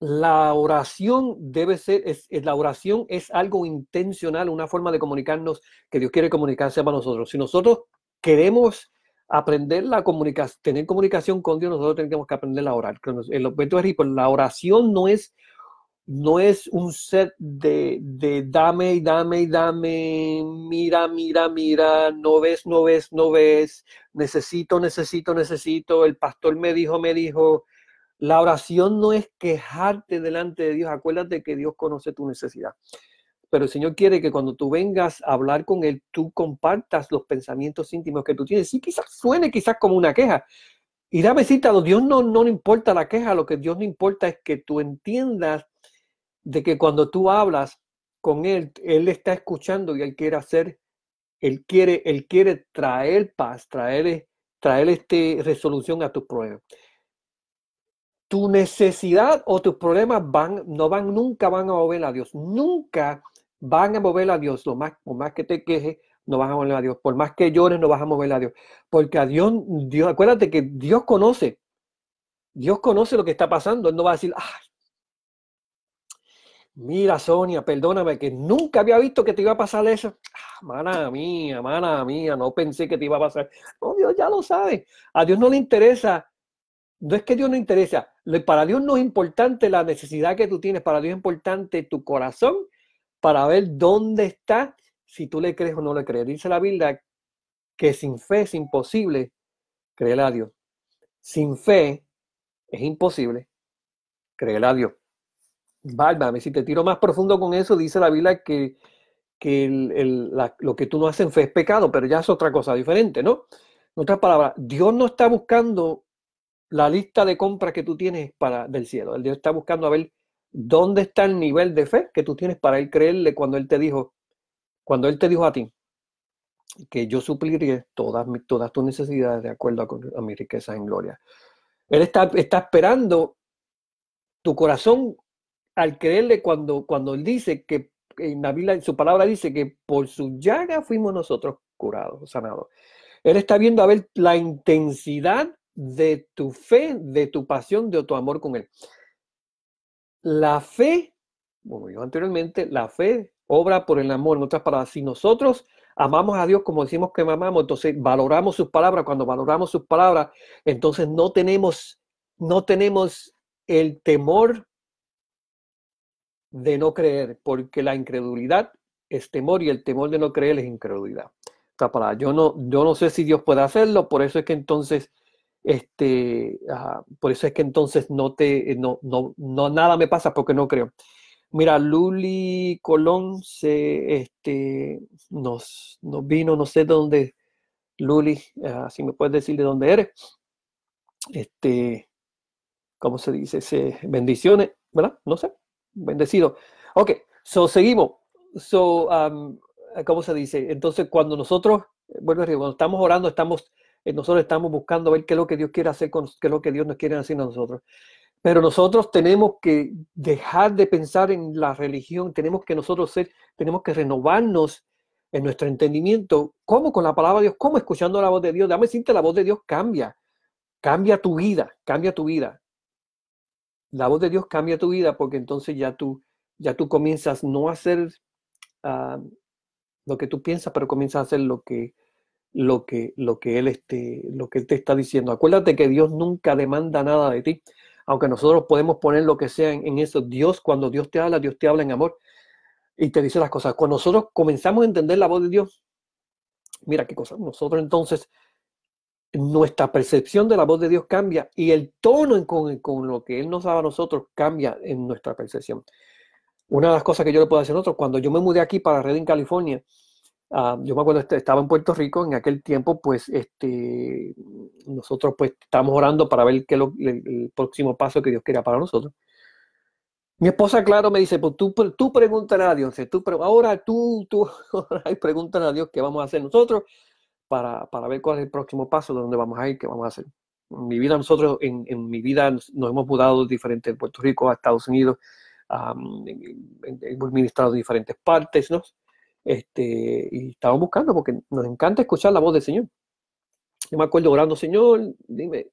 La oración debe ser, es, la oración es algo intencional, una forma de comunicarnos que Dios quiere comunicarse para nosotros. Si nosotros queremos aprender la comunicación, tener comunicación con Dios, nosotros tenemos que aprender a orar. El objeto de la oración no es, no es un set de, de dame y dame y dame, mira, mira, mira, no ves, no ves, no ves, necesito, necesito, necesito, el pastor me dijo, me dijo. La oración no es quejarte delante de Dios, acuérdate que Dios conoce tu necesidad pero el Señor quiere que cuando tú vengas a hablar con Él, tú compartas los pensamientos íntimos que tú tienes. Sí, quizás suene quizás como una queja. Y dame cita, Dios no, no le importa la queja, lo que Dios no importa es que tú entiendas de que cuando tú hablas con Él, Él está escuchando y Él quiere hacer, Él quiere, Él quiere traer paz, traer, traer este, resolución a tus problemas tu necesidad o tus problemas van, no van, nunca van a mover a Dios. Nunca van a mover a Dios. Lo más, por más que te quejes, no vas a mover a Dios. Por más que llores, no vas a mover a Dios. Porque a Dios, Dios, acuérdate que Dios conoce. Dios conoce lo que está pasando. Él no va a decir, ay, mira Sonia, perdóname, que nunca había visto que te iba a pasar eso. Ah, mana mía, mana mía, no pensé que te iba a pasar. No, Dios ya lo sabe. A Dios no le interesa. No es que Dios no interesa. Para Dios no es importante la necesidad que tú tienes. Para Dios es importante tu corazón para ver dónde está, si tú le crees o no le crees. Dice la Biblia que sin fe es imposible creer a Dios. Sin fe es imposible creer a Dios. Válvame, si te tiro más profundo con eso, dice la Biblia que, que lo que tú no haces en fe es pecado, pero ya es otra cosa diferente, ¿no? En otras palabras, Dios no está buscando la lista de compras que tú tienes para, del cielo. Dios está buscando a ver ¿Dónde está el nivel de fe que tú tienes para él creerle cuando él te dijo, cuando él te dijo a ti que yo supliré todas, todas tus necesidades de acuerdo a, mi riqueza en gloria? Él está, está esperando tu corazón al creerle cuando, cuando él dice que en la su palabra dice que por su llaga fuimos nosotros curados, sanados. Él está viendo a ver la intensidad de tu fe, de tu pasión, de tu amor con Él. La fe, como dijo anteriormente, la fe obra por el amor. En otras palabras, si nosotros amamos a Dios como decimos que amamos, entonces valoramos sus palabras. Cuando valoramos sus palabras, entonces no tenemos, no tenemos el temor de no creer, porque la incredulidad es temor y el temor de no creer es incredulidad. Yo no, yo no sé si Dios puede hacerlo, por eso es que entonces, este, por eso es que entonces no te, no, no, no, nada me pasa porque no creo. Mira, Luli Colón se, este, nos, nos vino, no sé de dónde, Luli, ah, si me puedes decir de dónde eres. Este, ¿cómo se dice? Se, bendiciones, ¿verdad? No sé bendecido. Ok, so seguimos. So, um, ¿cómo se dice? Entonces, cuando nosotros, bueno, cuando estamos orando, estamos, eh, nosotros estamos buscando ver qué es lo que Dios quiere hacer con, qué es lo que Dios nos quiere hacer a nosotros. Pero nosotros tenemos que dejar de pensar en la religión, tenemos que nosotros ser, tenemos que renovarnos en nuestro entendimiento. ¿Cómo con la palabra de Dios? ¿Cómo escuchando la voz de Dios? Dame decirte, la voz de Dios cambia, cambia tu vida, cambia tu vida la voz de Dios cambia tu vida porque entonces ya tú, ya tú comienzas no a hacer ah, lo que tú piensas, pero comienzas a hacer lo que, lo que, lo que él este, lo que él te está diciendo. Acuérdate que Dios nunca demanda nada de ti, aunque nosotros podemos poner lo que sea en, eso. Dios, cuando Dios te habla, Dios te habla en amor y te dice las cosas. Cuando nosotros comenzamos a entender la voz de Dios, mira qué cosa. Nosotros entonces nuestra percepción de la voz de Dios cambia y el tono con, con, lo que Él nos daba a nosotros cambia en nuestra percepción. Una de las cosas que yo le puedo decir a nosotros, cuando yo me mudé aquí para Redding, California, uh, yo me acuerdo, estaba en Puerto Rico, en aquel tiempo, pues, este, nosotros pues estábamos orando para ver qué lo, el, próximo paso que Dios quería para nosotros. Mi esposa, claro, me dice, pues tú, tú pregúntale a Dios, tú, ahora tú, tú, ahora pregúntale a Dios qué vamos a hacer nosotros para, para, ver cuál es el próximo paso, de dónde vamos a ir, qué vamos a hacer. En mi vida, nosotros, en, en mi vida, nos, hemos mudado diferentes de Puerto Rico a Estados Unidos, hemos ministrado en diferentes partes, ¿no? Este, y estamos buscando porque nos encanta escuchar la voz del Señor. Yo me acuerdo orando, Señor, dime,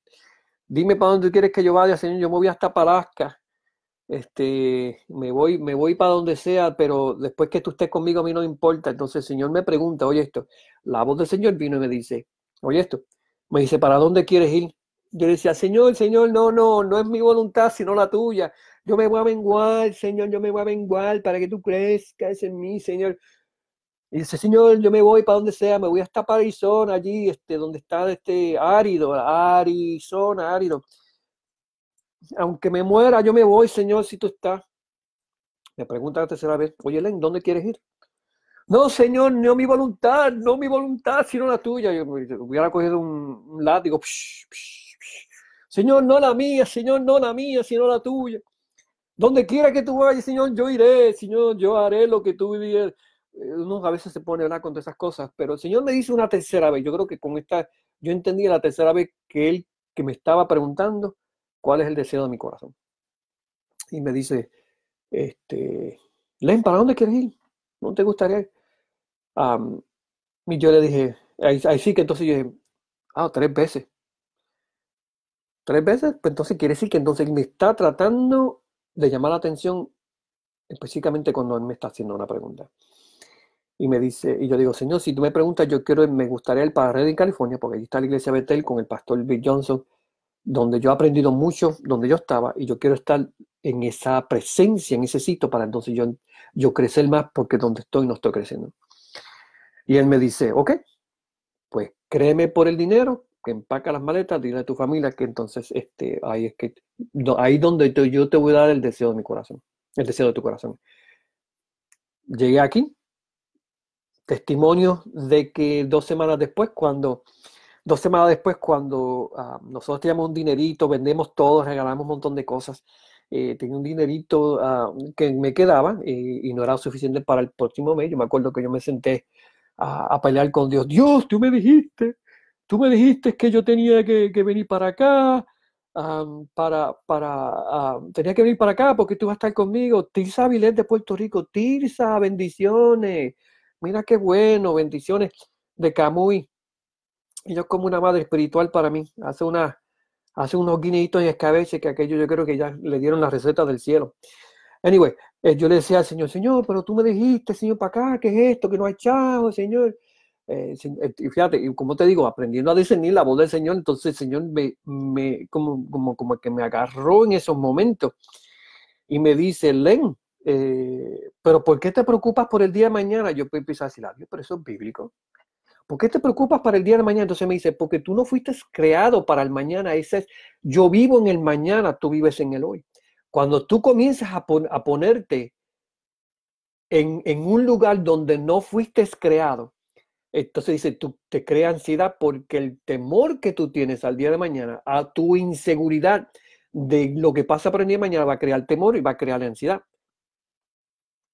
dime para dónde quieres que yo vaya, Señor, yo me voy hasta Palasca este, me voy, me voy para donde sea, pero después que tú estés conmigo a mí no importa. Entonces el Señor me pregunta, oye esto, la voz del Señor vino y me dice, oye esto, me dice, ¿para dónde quieres ir? Yo decía, Señor, Señor, no, no, no es mi voluntad, sino la tuya. Yo me voy a menguar, Señor, yo me voy a menguar para que tú crezcas en mí, Señor. Y dice, Señor, yo me voy para donde sea, me voy hasta Arizona, allí, este, donde está este árido, Arizona, árido aunque me muera, yo me voy, Señor, si tú estás. Me pregunta la tercera vez, oye, Len, ¿dónde quieres ir? No, Señor, no mi voluntad, no mi voluntad, sino la tuya. Yo hubiera cogido un, látigo. Señor, no la mía, Señor, no la mía, sino la tuya. Donde quiera que tú vayas, Señor, yo iré, Señor, yo haré lo que tú digas. Uno a veces se pone a hablar con todas esas cosas, pero el Señor me dice una tercera vez. Yo creo que con esta, yo entendí la tercera vez que Él que me estaba preguntando ¿cuál es el deseo de mi corazón? Y me dice, este, Len, ¿para dónde quieres ir? ¿No te gustaría ir? y yo le dije, ahí, sí que entonces yo dije, ah, tres veces. Tres veces, pues entonces quiere decir que entonces me está tratando de llamar la atención específicamente cuando él me está haciendo una pregunta. Y me dice, y yo digo, Señor, si tú me preguntas, yo quiero, me gustaría ir para Redding, California, porque allí está la iglesia Betel con el pastor Bill Johnson, donde yo he aprendido mucho, donde yo estaba, y yo quiero estar en esa presencia, en ese sitio, para entonces yo, yo crecer más, porque donde estoy no estoy creciendo. Y él me dice, ok, pues créeme por el dinero, que empaca las maletas, dile a tu familia que entonces este, ahí es que, ahí donde yo te voy a dar el deseo de mi corazón, el deseo de tu corazón. Llegué aquí, testimonio de que dos semanas después, cuando Dos semanas después, cuando ah, nosotros teníamos un dinerito, vendemos todo, regalamos un montón de cosas, eh, tenía un dinerito ah, que me quedaba y no era suficiente para el próximo mes. Yo me acuerdo que yo me senté a, pelear con Dios. Dios, tú me dijiste, tú me dijiste que yo tenía que, venir para acá. para, para, tenía que venir para acá porque tú vas a estar conmigo. Tirsa Avilés de Puerto Rico, Tirsa, bendiciones. Mira qué bueno, bendiciones de Camuy. Ella es como una madre espiritual para mí. Hace, una, hace unos guineitos y escabeche que aquello yo creo que ya le dieron la receta del cielo. Anyway, eh, yo le decía al Señor, Señor, pero tú me dijiste, Señor, para acá, ¿qué es esto? Que no hay chavo, Señor. Eh, eh, y fíjate, y como te digo, aprendiendo a discernir la voz del Señor, entonces el Señor me, me como, como, como que me agarró en esos momentos y me dice, Len, pero ¿por qué te preocupas por el día de mañana? Yo empiezo a decir, pero eso es bíblico. ¿Por qué te preocupas para el día de mañana? Entonces me dice, porque tú no fuiste creado para el mañana. Ese es, yo vivo en el mañana, tú vives en el hoy. Cuando tú comienzas a, a ponerte en, en, un lugar donde no fuiste creado, entonces dice, tú te crea ansiedad porque el temor que tú tienes al día de mañana, a tu inseguridad de lo que pasa por el día de mañana va a crear temor y va a crear ansiedad.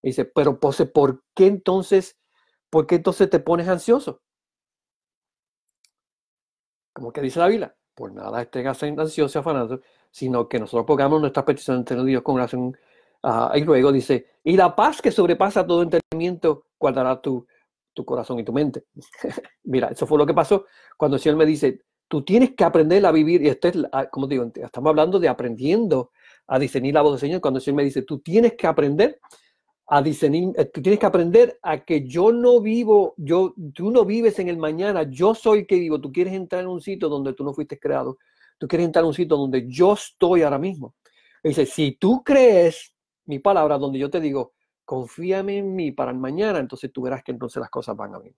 Dice, pero pose, ¿por qué entonces, por qué entonces te pones ansioso? Como que dice la Biblia, por nada estén ansiosos y afanados, sino que nosotros pongamos nuestras peticiones ante Dios con oración. Uh, y luego dice, y la paz que sobrepasa todo entendimiento guardará tu, tu corazón y tu mente. Mira, eso fue lo que pasó cuando el Señor me dice, tú tienes que aprender a vivir, y este es, como digo, estamos hablando de aprendiendo a discernir la voz del Señor, cuando el Señor me dice, tú tienes que aprender a discernir, eh, tú tienes que aprender a que yo no vivo, yo, tú no vives en el mañana, yo soy el que vivo, tú quieres entrar en un sitio donde tú no fuiste creado, tú quieres entrar en un sitio donde yo estoy ahora mismo. dice, si tú crees mi palabra, donde yo te digo, confíame en mí para el mañana, entonces tú verás que entonces las cosas van a bien.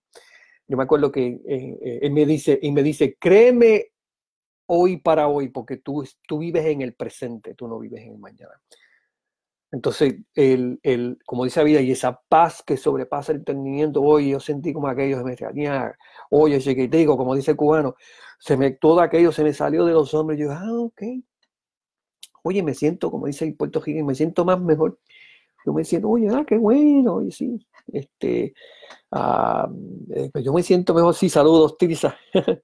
Yo me acuerdo que eh, eh, él me dice, y me dice, créeme hoy para hoy, porque tú, tú vives en el presente, tú no vives en el mañana. Entonces, el, el, como dice la vida, y esa paz que sobrepasa el entendimiento, hoy yo sentí como aquello se me extrañaba, oye, digo como dice el cubano, se me, todo aquello se me salió de los hombros, y yo, ah, ok. Oye, me siento, como dice el Puerto Rico, me siento más mejor yo me siento, oye, ah, qué bueno, y sí, este, ah, eh, pues yo me siento mejor, sí, saludos, Tirsa,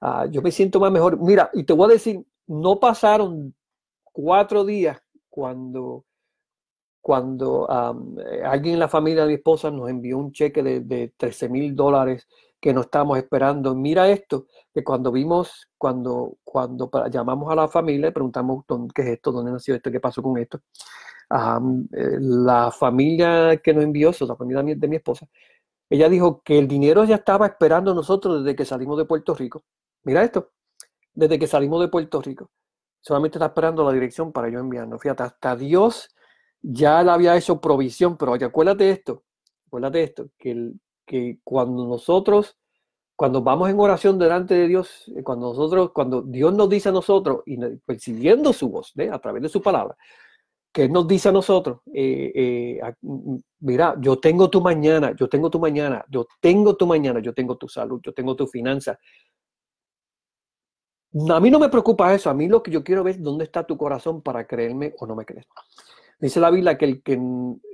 ah, yo me siento más mejor. Mira, y te voy a decir, no pasaron cuatro días cuando, cuando eh, alguien en la familia de mi esposa nos envió un cheque de, de 13 mil dólares que no estábamos esperando. Mira esto, que cuando vimos, cuando, cuando llamamos a la familia, preguntamos qué es esto, dónde nació esto, qué pasó con esto. Eh, la familia que nos envió la familia de mi esposa, ella dijo que el dinero ya estaba esperando nosotros desde que salimos de Puerto Rico. Mira esto, desde que salimos de Puerto Rico. Solamente está esperando la dirección para yo enviarnos. Fíjate, hasta Dios ya le había hecho provisión, pero acuérdate esto, acuérdate esto, que, que cuando nosotros, cuando vamos en oración delante de Dios, eh, cuando nosotros, cuando Dios nos dice a nosotros, y persiguiendo su voz, a través de su palabra, que nos dice a nosotros, eh, eh, mira, yo tengo tu mañana, yo tengo tu mañana, yo tengo tu mañana, yo tengo tu salud, yo tengo tu finanza. A mí no me preocupa eso, a mí lo que yo quiero ver es dónde está tu corazón para creerme o no me crees. Dice la Biblia que el que,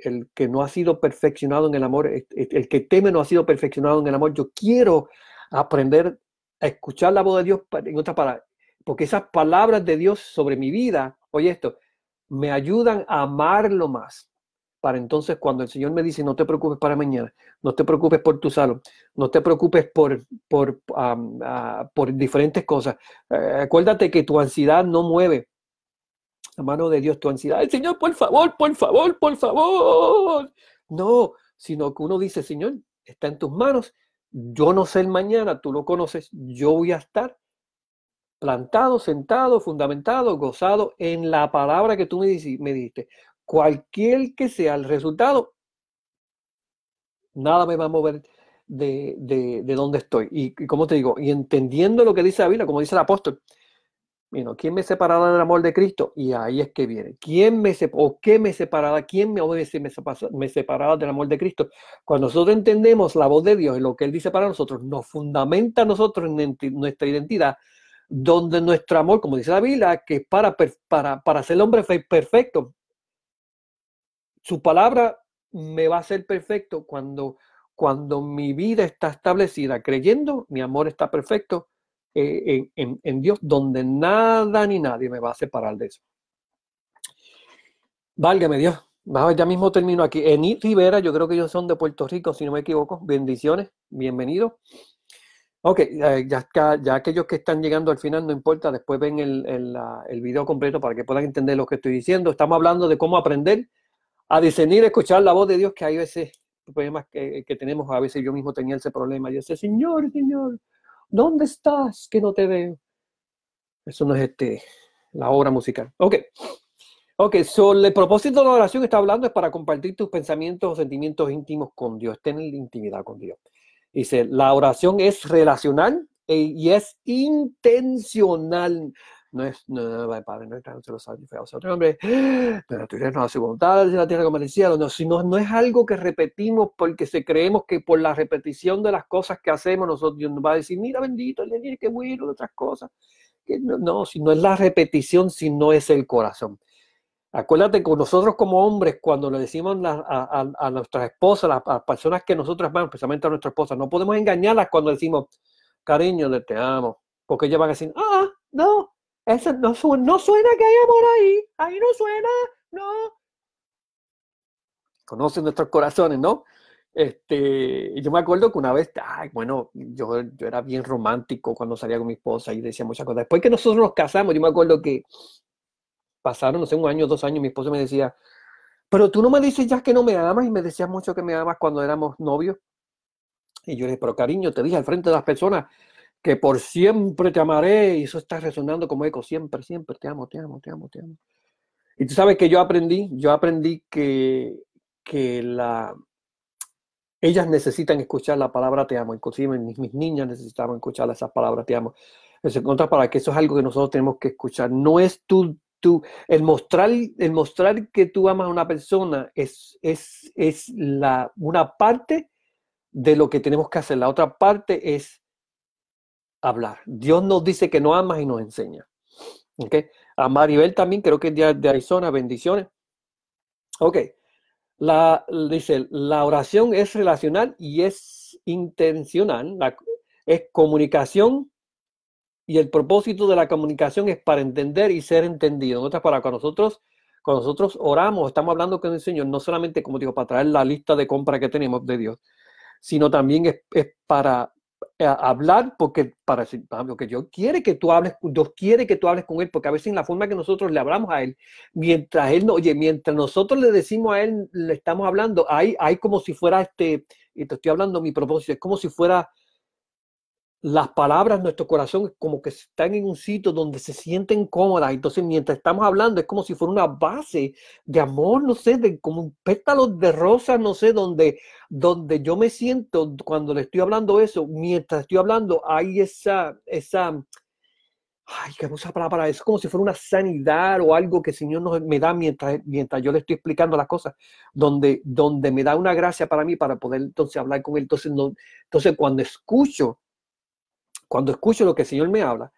el que no ha sido perfeccionado en el amor, el que teme no ha sido perfeccionado en el amor. Yo quiero aprender a escuchar la voz de Dios en otra palabra, porque esas palabras de Dios sobre mi vida, oye esto, me ayudan a amarlo más. Para entonces, cuando el Señor me dice, no te preocupes para mañana, no te preocupes por tu salud, no te preocupes por, por, ah, por diferentes cosas. Eh, acuérdate que tu ansiedad no mueve la mano de Dios, tu ansiedad. Señor, por favor, por favor, por favor. No, sino que uno dice, Señor, está en tus manos. Yo no sé el mañana, tú lo conoces, yo voy a estar plantado, sentado, fundamentado, gozado en la palabra que tú me, me diste. Cualquier que sea el resultado, nada me va a mover de, de, donde estoy. Y, como te digo, y entendiendo lo que dice la Biblia, como dice el apóstol, ¿quién me separará del amor de Cristo? Y ahí es que viene. ¿Quién me o qué me separará? ¿Quién me obedece me, me separará del amor de Cristo? Cuando nosotros entendemos la voz de Dios y lo que Él dice para nosotros, nos fundamenta a nosotros en nuestra identidad, donde nuestro amor, como dice la Biblia, que es para, para, para ser el hombre perfecto, su palabra me va a ser perfecto cuando, cuando mi vida está establecida creyendo, mi amor está perfecto en, Dios, donde nada ni nadie me va a separar de eso. Válgame Dios. Ya mismo termino aquí. Eni Rivera, yo creo que ellos son de Puerto Rico, si no me equivoco. Bendiciones, bienvenido. Ok, ya, ya aquellos que están llegando al final, no importa, después ven el, el, el, video completo para que puedan entender lo que estoy diciendo. Estamos hablando de cómo aprender a discernir, escuchar la voz de Dios, que hay veces problemas que, que, tenemos, a veces yo mismo tenía ese problema. Yo decía, Señor, Señor, ¿dónde estás que no te veo? Eso no es este, la obra musical. Ok, ok, so, el propósito de la oración está hablando es para compartir tus pensamientos o sentimientos íntimos con Dios, tener intimidad con Dios. Dice, la oración es relacional e, y es intencional. No es, no, no, Padre, no es tan solo o sea, otro hombre, pero tú eres no hace voluntad la tierra como el cielo, no, sino no es algo que repetimos porque se creemos que por la repetición de las cosas que hacemos, nosotros Dios nos va a decir, mira bendito, le tiene que morir de otras cosas. No, no, si no es la repetición, si no es el corazón. Acuérdate que nosotros como hombres, cuando le decimos a, a, nuestras esposas, a las personas que nosotros amamos, especialmente a nuestras esposas, no podemos engañarlas cuando decimos, cariño, te amo. Porque ellas van a decir, ah, no, eso no, no suena que hay amor ahí, ahí no suena, no. Conocen nuestros corazones, ¿no? Este, yo me acuerdo que una vez, ay, bueno, yo, yo era bien romántico cuando salía con mi esposa y decía muchas cosas. Después que nosotros nos casamos, yo me acuerdo que pasaron, no sé, un año, dos años, mi esposa me decía, pero tú no me dices ya que no me amas y me decías mucho que me amas cuando éramos novios. Y yo le dije, pero cariño, te dije al frente de las personas que por siempre te amaré y eso está resonando como eco, siempre, siempre, te amo, te amo, te amo, te amo. Y tú sabes que yo aprendí, yo aprendí que, que la, ellas necesitan escuchar la palabra te amo, inclusive mis, mis niñas necesitaban escuchar esas palabras te amo. En contra, para que eso es algo que nosotros tenemos que escuchar. No es tu el mostrar, el mostrar que tú amas a una persona es, es, es la, una parte de lo que tenemos que hacer. La otra parte es hablar. Dios nos dice que no amas y nos enseña. ¿Okay? A Maribel también, creo que es de, Arizona, bendiciones. Ok, la, dice, la oración es relacional y es intencional, es comunicación y el propósito de la comunicación es para entender y ser entendido. En otras para cuando nosotros, cuando nosotros oramos, estamos hablando con el Señor, no solamente, como digo, para traer la lista de compra que tenemos de Dios, sino también es, para eh, hablar porque para que Dios quiere que tú hables, Dios quiere que tú hables con él, porque a veces en la forma que nosotros le hablamos a él, mientras él no, oye, mientras nosotros le decimos a él, le estamos hablando, hay, hay como si fuera este, y te estoy hablando mi propósito, es como si fuera las palabras, nuestro corazón, como que están en un sitio donde se sienten cómodas. Entonces, mientras estamos hablando, es como si fuera una base de amor, no sé, de como un pétalo de rosa, no sé, donde, donde yo me siento cuando le estoy hablando eso, mientras estoy hablando, hay esa, esa, ay, que usa palabra, es como si fuera una sanidad o algo que el Señor me da mientras, mientras yo le estoy explicando las cosas, donde, donde me da una gracia para mí para poder entonces hablar con él. Entonces, entonces cuando escucho, cuando escucho lo que el Señor me habla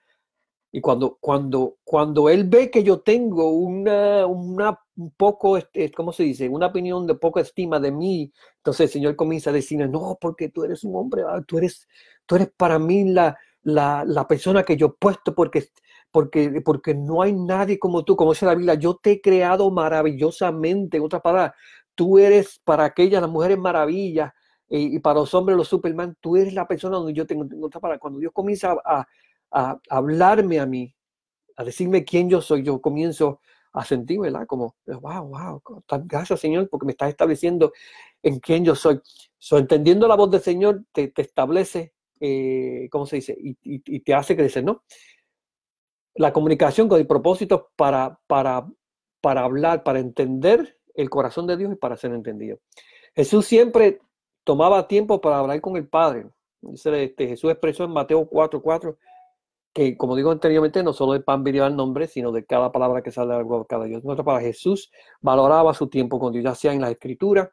y cuando, cuando, cuando Él ve que yo tengo una, una un poco, este, ¿cómo se dice? Una opinión de poca estima de mí, entonces el Señor comienza a decirme, no, porque tú eres un hombre, ah, tú eres, tú eres para mí la, la, la persona que yo he puesto porque, porque, porque no hay nadie como tú, como dice la Biblia, yo te he creado maravillosamente, en otras palabras, tú eres para aquellas, las mujeres maravillas, y, para los hombres, los Superman, tú eres la persona donde yo tengo, tengo para cuando Dios comienza a, a, hablarme a mí, a decirme quién yo soy, yo comienzo a sentir, ¿verdad? Como, wow, wow, gracias Señor, porque me estás estableciendo en quién yo soy. So, entendiendo la voz del Señor, te, te establece, eh, ¿cómo se dice? Y, y, te hace crecer, ¿no? La comunicación con el propósito para, para, para hablar, para entender el corazón de Dios y para ser entendido. Jesús siempre tomaba tiempo para hablar con el Padre. Este, Jesús expresó en Mateo 4:4 que, como digo anteriormente, no solo el pan vivirá el nombre, sino de cada palabra que sale de la cada Dios. Nuestra para Jesús valoraba su tiempo con Dios, ya sea en la escritura,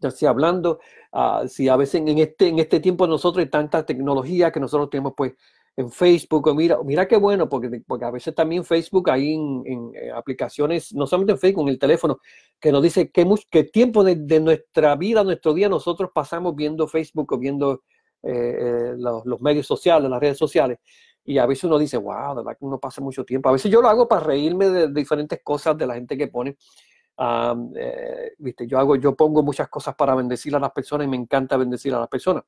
ya sea hablando, uh, si a veces en este, en este tiempo nosotros hay tanta tecnología que nosotros tenemos, pues, en Facebook, mira, mira qué bueno, porque, porque a veces también Facebook hay en, eh, aplicaciones, no solamente en Facebook, en el teléfono, que nos dice qué, qué tiempo de, nuestra vida, nuestro día nosotros pasamos viendo Facebook o viendo los, medios sociales, las redes sociales. Y a veces uno dice, wow, de verdad que uno pasa mucho tiempo. A veces yo lo hago para reírme de, diferentes cosas de la gente que pone. ¿viste? Yo, hago, yo pongo muchas cosas para bendecir a las personas y me encanta bendecir a las personas.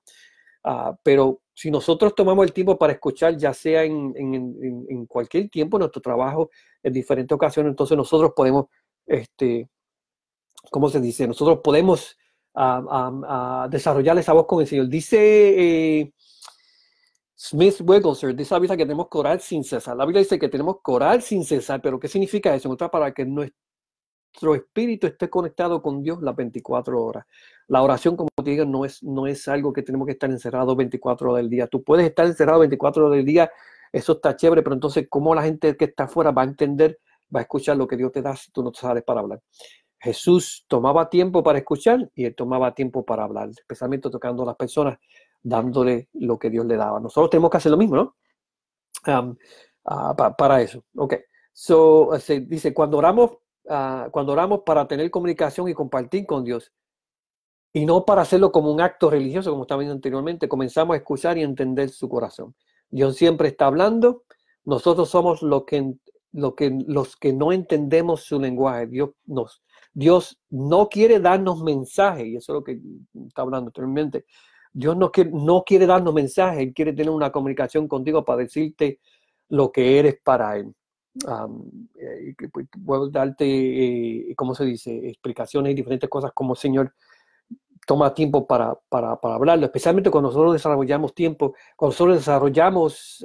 Ah, pero si nosotros tomamos el tiempo para escuchar, ya sea en, en, en, cualquier tiempo, nuestro trabajo, en diferentes ocasiones, entonces nosotros podemos, este, ¿cómo se dice? Nosotros podemos uh, desarrollar esa voz con el Señor. Dice eh, Smith Wigglesworth, dice la Biblia que tenemos coral sin cesar. La Biblia dice que tenemos coral sin cesar, pero ¿qué significa eso? En otra para que nuestro nuestro espíritu esté conectado con Dios las 24 horas. La oración, como te digo, no es, no es algo que tenemos que estar encerrados 24 horas del día. Tú puedes estar encerrado 24 horas del día, eso está chévere, pero entonces, ¿cómo la gente que está afuera va a entender, va a escuchar lo que Dios te da si tú no sales para hablar? Jesús tomaba tiempo para escuchar y él tomaba tiempo para hablar, especialmente tocando a las personas, dándole lo que Dios le daba. Nosotros tenemos que hacer lo mismo, ¿no? Ah, para eso. Ok. So, se dice, cuando oramos, Ah, cuando oramos para tener comunicación y compartir con Dios. Y no para hacerlo como un acto religioso, como estaba viendo anteriormente. Comenzamos a escuchar y entender su corazón. Dios siempre está hablando. Nosotros somos lo que, lo que, los que no entendemos su lenguaje. Dios, Dios no quiere darnos mensaje, y eso es lo que está hablando anteriormente. Dios no quiere, no quiere darnos mensaje, Él quiere tener una comunicación contigo para decirte lo que eres para Él. Eh, pues, puedo darte, eh, ¿cómo se dice?, explicaciones y diferentes cosas como el Señor toma tiempo para, para, para, hablarlo, especialmente cuando nosotros desarrollamos tiempo, cuando nosotros desarrollamos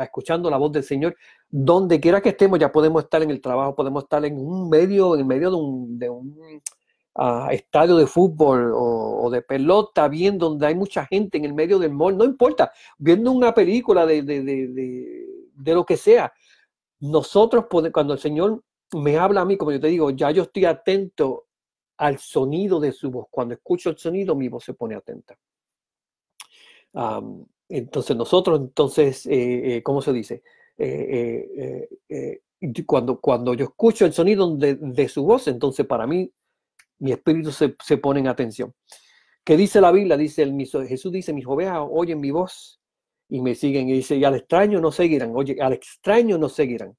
escuchando la voz del Señor, donde quiera que estemos, ya podemos estar en el trabajo, podemos estar en un medio, en medio de un, de un ah, estadio de fútbol o, de pelota, bien donde hay mucha gente en el medio del mall, no importa, viendo una película de, de, de, de lo que sea, nosotros, cuando el Señor me habla a mí, como yo te digo, ya yo estoy atento al sonido de su voz. Cuando escucho el sonido, mi voz se pone atenta. entonces nosotros, entonces, eh, eh, ¿cómo se dice? Eh, cuando, cuando yo escucho el sonido de, su voz, entonces para mí mi espíritu se, se, pone en atención. ¿Qué dice la Biblia? Dice el, Jesús dice, mis ovejas oyen mi voz y me siguen y dice, y al extraño no seguirán. Oye, al extraño no seguirán.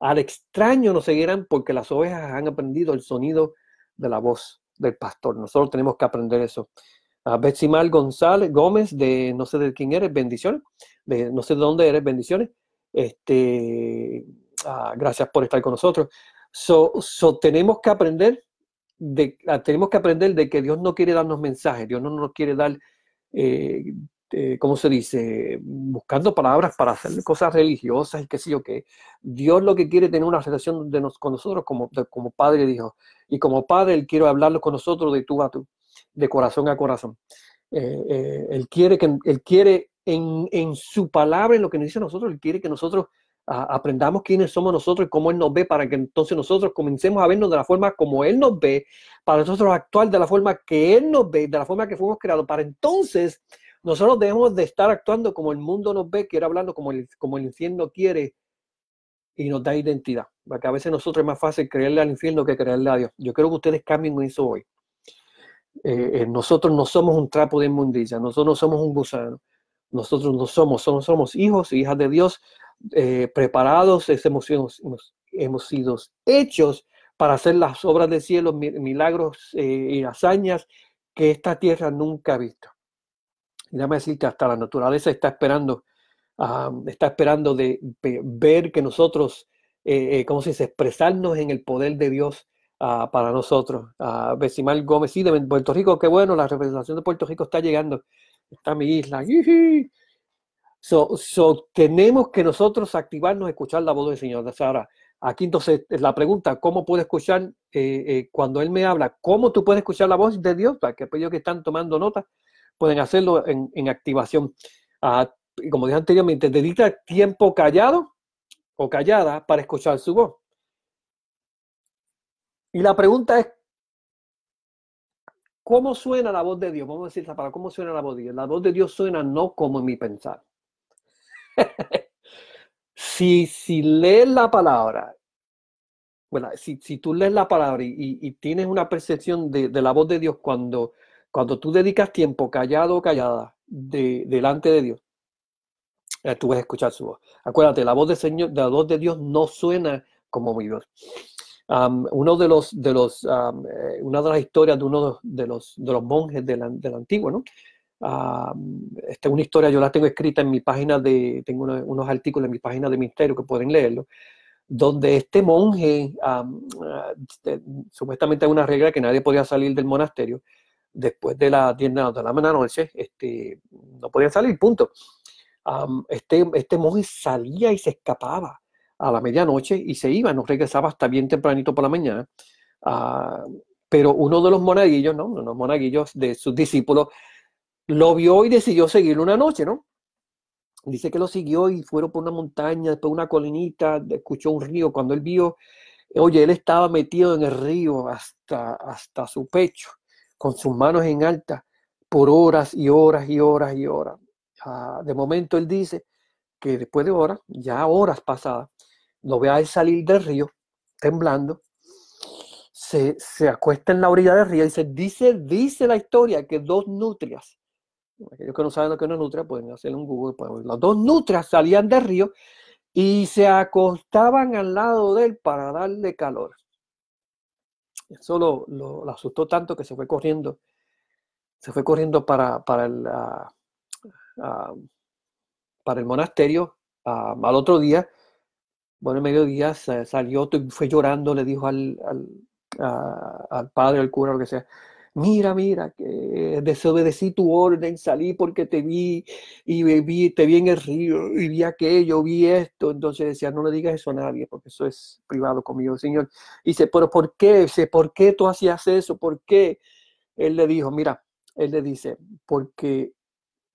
Al extraño no seguirán porque las ovejas han aprendido el sonido de la voz del pastor. Nosotros tenemos que aprender eso. A Betsimar González Gómez, de no sé de quién eres, bendiciones. De no sé de dónde eres, bendiciones. Este, ah, gracias por estar con nosotros. So, tenemos que aprender de, ah, tenemos que aprender de que Dios no quiere darnos mensajes, Dios no nos quiere dar eh, este, ¿cómo se dice? Buscando palabras para hacer cosas religiosas y qué sé yo qué. Dios lo que quiere es tener una relación de nos, con nosotros como, como padre dijo. Y como padre, Él quiere hablarlo con nosotros de tú a tú, de corazón a corazón. Eh, eh, él quiere, que, él quiere en, en, su palabra, en lo que nos dice a nosotros, Él quiere que nosotros aprendamos quiénes somos nosotros y cómo Él nos ve para que entonces nosotros comencemos a vernos de la forma como Él nos ve, para nosotros actuar de la forma que Él nos ve, de la forma que fuimos creados, para entonces nosotros debemos de estar actuando como el mundo nos ve, quiere hablando como el, infierno quiere y nos da identidad. Porque a veces nosotros es más fácil creerle al infierno que creerle a Dios. Yo quiero que ustedes cambien eso hoy. Eh, eh, nosotros no somos un trapo de inmundicia, nosotros no somos un gusano, nosotros no somos, somos, somos hijos y hijas de Dios eh, preparados, hemos, hemos, hemos, sido hechos para hacer las obras del cielo, milagros y hazañas que esta tierra nunca ha visto déjame decir que hasta la naturaleza está esperando, está esperando de, ver que nosotros, eh, eh, ¿cómo se dice?, expresarnos en el poder de Dios ah, para nosotros. Uh, Gómez, sí, de Puerto Rico, qué bueno, la representación de Puerto Rico está llegando, está mi isla. So, so, tenemos que nosotros activarnos, escuchar la voz del Señor. Ahora, aquí entonces la pregunta, ¿cómo puedo escuchar eh, cuando Él me habla? ¿Cómo tú puedes escuchar la voz de Dios? Para que aquellos que están tomando nota, pueden hacerlo en, activación. Ah, como dije anteriormente, dedica tiempo callado o callada para escuchar su voz. Y la pregunta es, ¿cómo suena la voz de Dios? Vamos a decir para cómo suena la voz de Dios. La voz de Dios suena no como en mi pensar. si, si lees la palabra, bueno, si, si tú lees la palabra y, tienes una percepción de, de, la voz de Dios cuando cuando tú dedicas tiempo callado o callada de, delante de Dios, eh, tú vas a escuchar su voz. Acuérdate, la voz, del Señor, la voz de Dios no suena como mi voz. de los, de los, eh, una de las historias de uno de los, de los monjes del, del antiguo, ¿no? esta es una historia, yo la tengo escrita en mi página de, tengo unos artículos en mi página de misterio que pueden leerlo, donde este monje, este, supuestamente una regla que nadie podía salir del monasterio después de las 10 de la noche, este, no podía salir, punto. este, este monje salía y se escapaba a la medianoche y se iba, no regresaba hasta bien tempranito por la mañana. Ah, pero uno de los monaguillos, ¿no? Unos monaguillos de sus discípulos lo vio y decidió seguirlo una noche, ¿no? Dice que lo siguió y fueron por una montaña, después una colinita, escuchó un río. Cuando él vio, oye, él estaba metido en el río hasta, hasta su pecho, con sus manos en alta, por horas y horas y horas y horas. Ah, de momento él dice que después de horas, ya horas pasadas, lo ve a él salir del río, temblando, se, se acuesta en la orilla del río y dice, dice, dice la historia que dos nutrias aquellos que no saben lo que es una nutria pueden hacer un Google. Pueden Las dos nutrias salían del río y se acostaban al lado de él para darle calor. Eso lo, asustó tanto que se fue corriendo. Se fue corriendo para, para, el, ah, ah, para el monasterio al otro día. Bueno, en mediodía salió, fue llorando, le dijo al, al, al padre, al cura, lo que sea, mira, mira, que desobedecí tu orden, salí porque te vi y vi, te vi en el río y vi aquello, vi esto. Entonces decía, no le digas eso a nadie porque eso es privado conmigo, Señor. Y dice, pero ¿por qué? Dice, ¿por qué tú hacías eso? ¿Por qué? Él le dijo, mira, él le dice, porque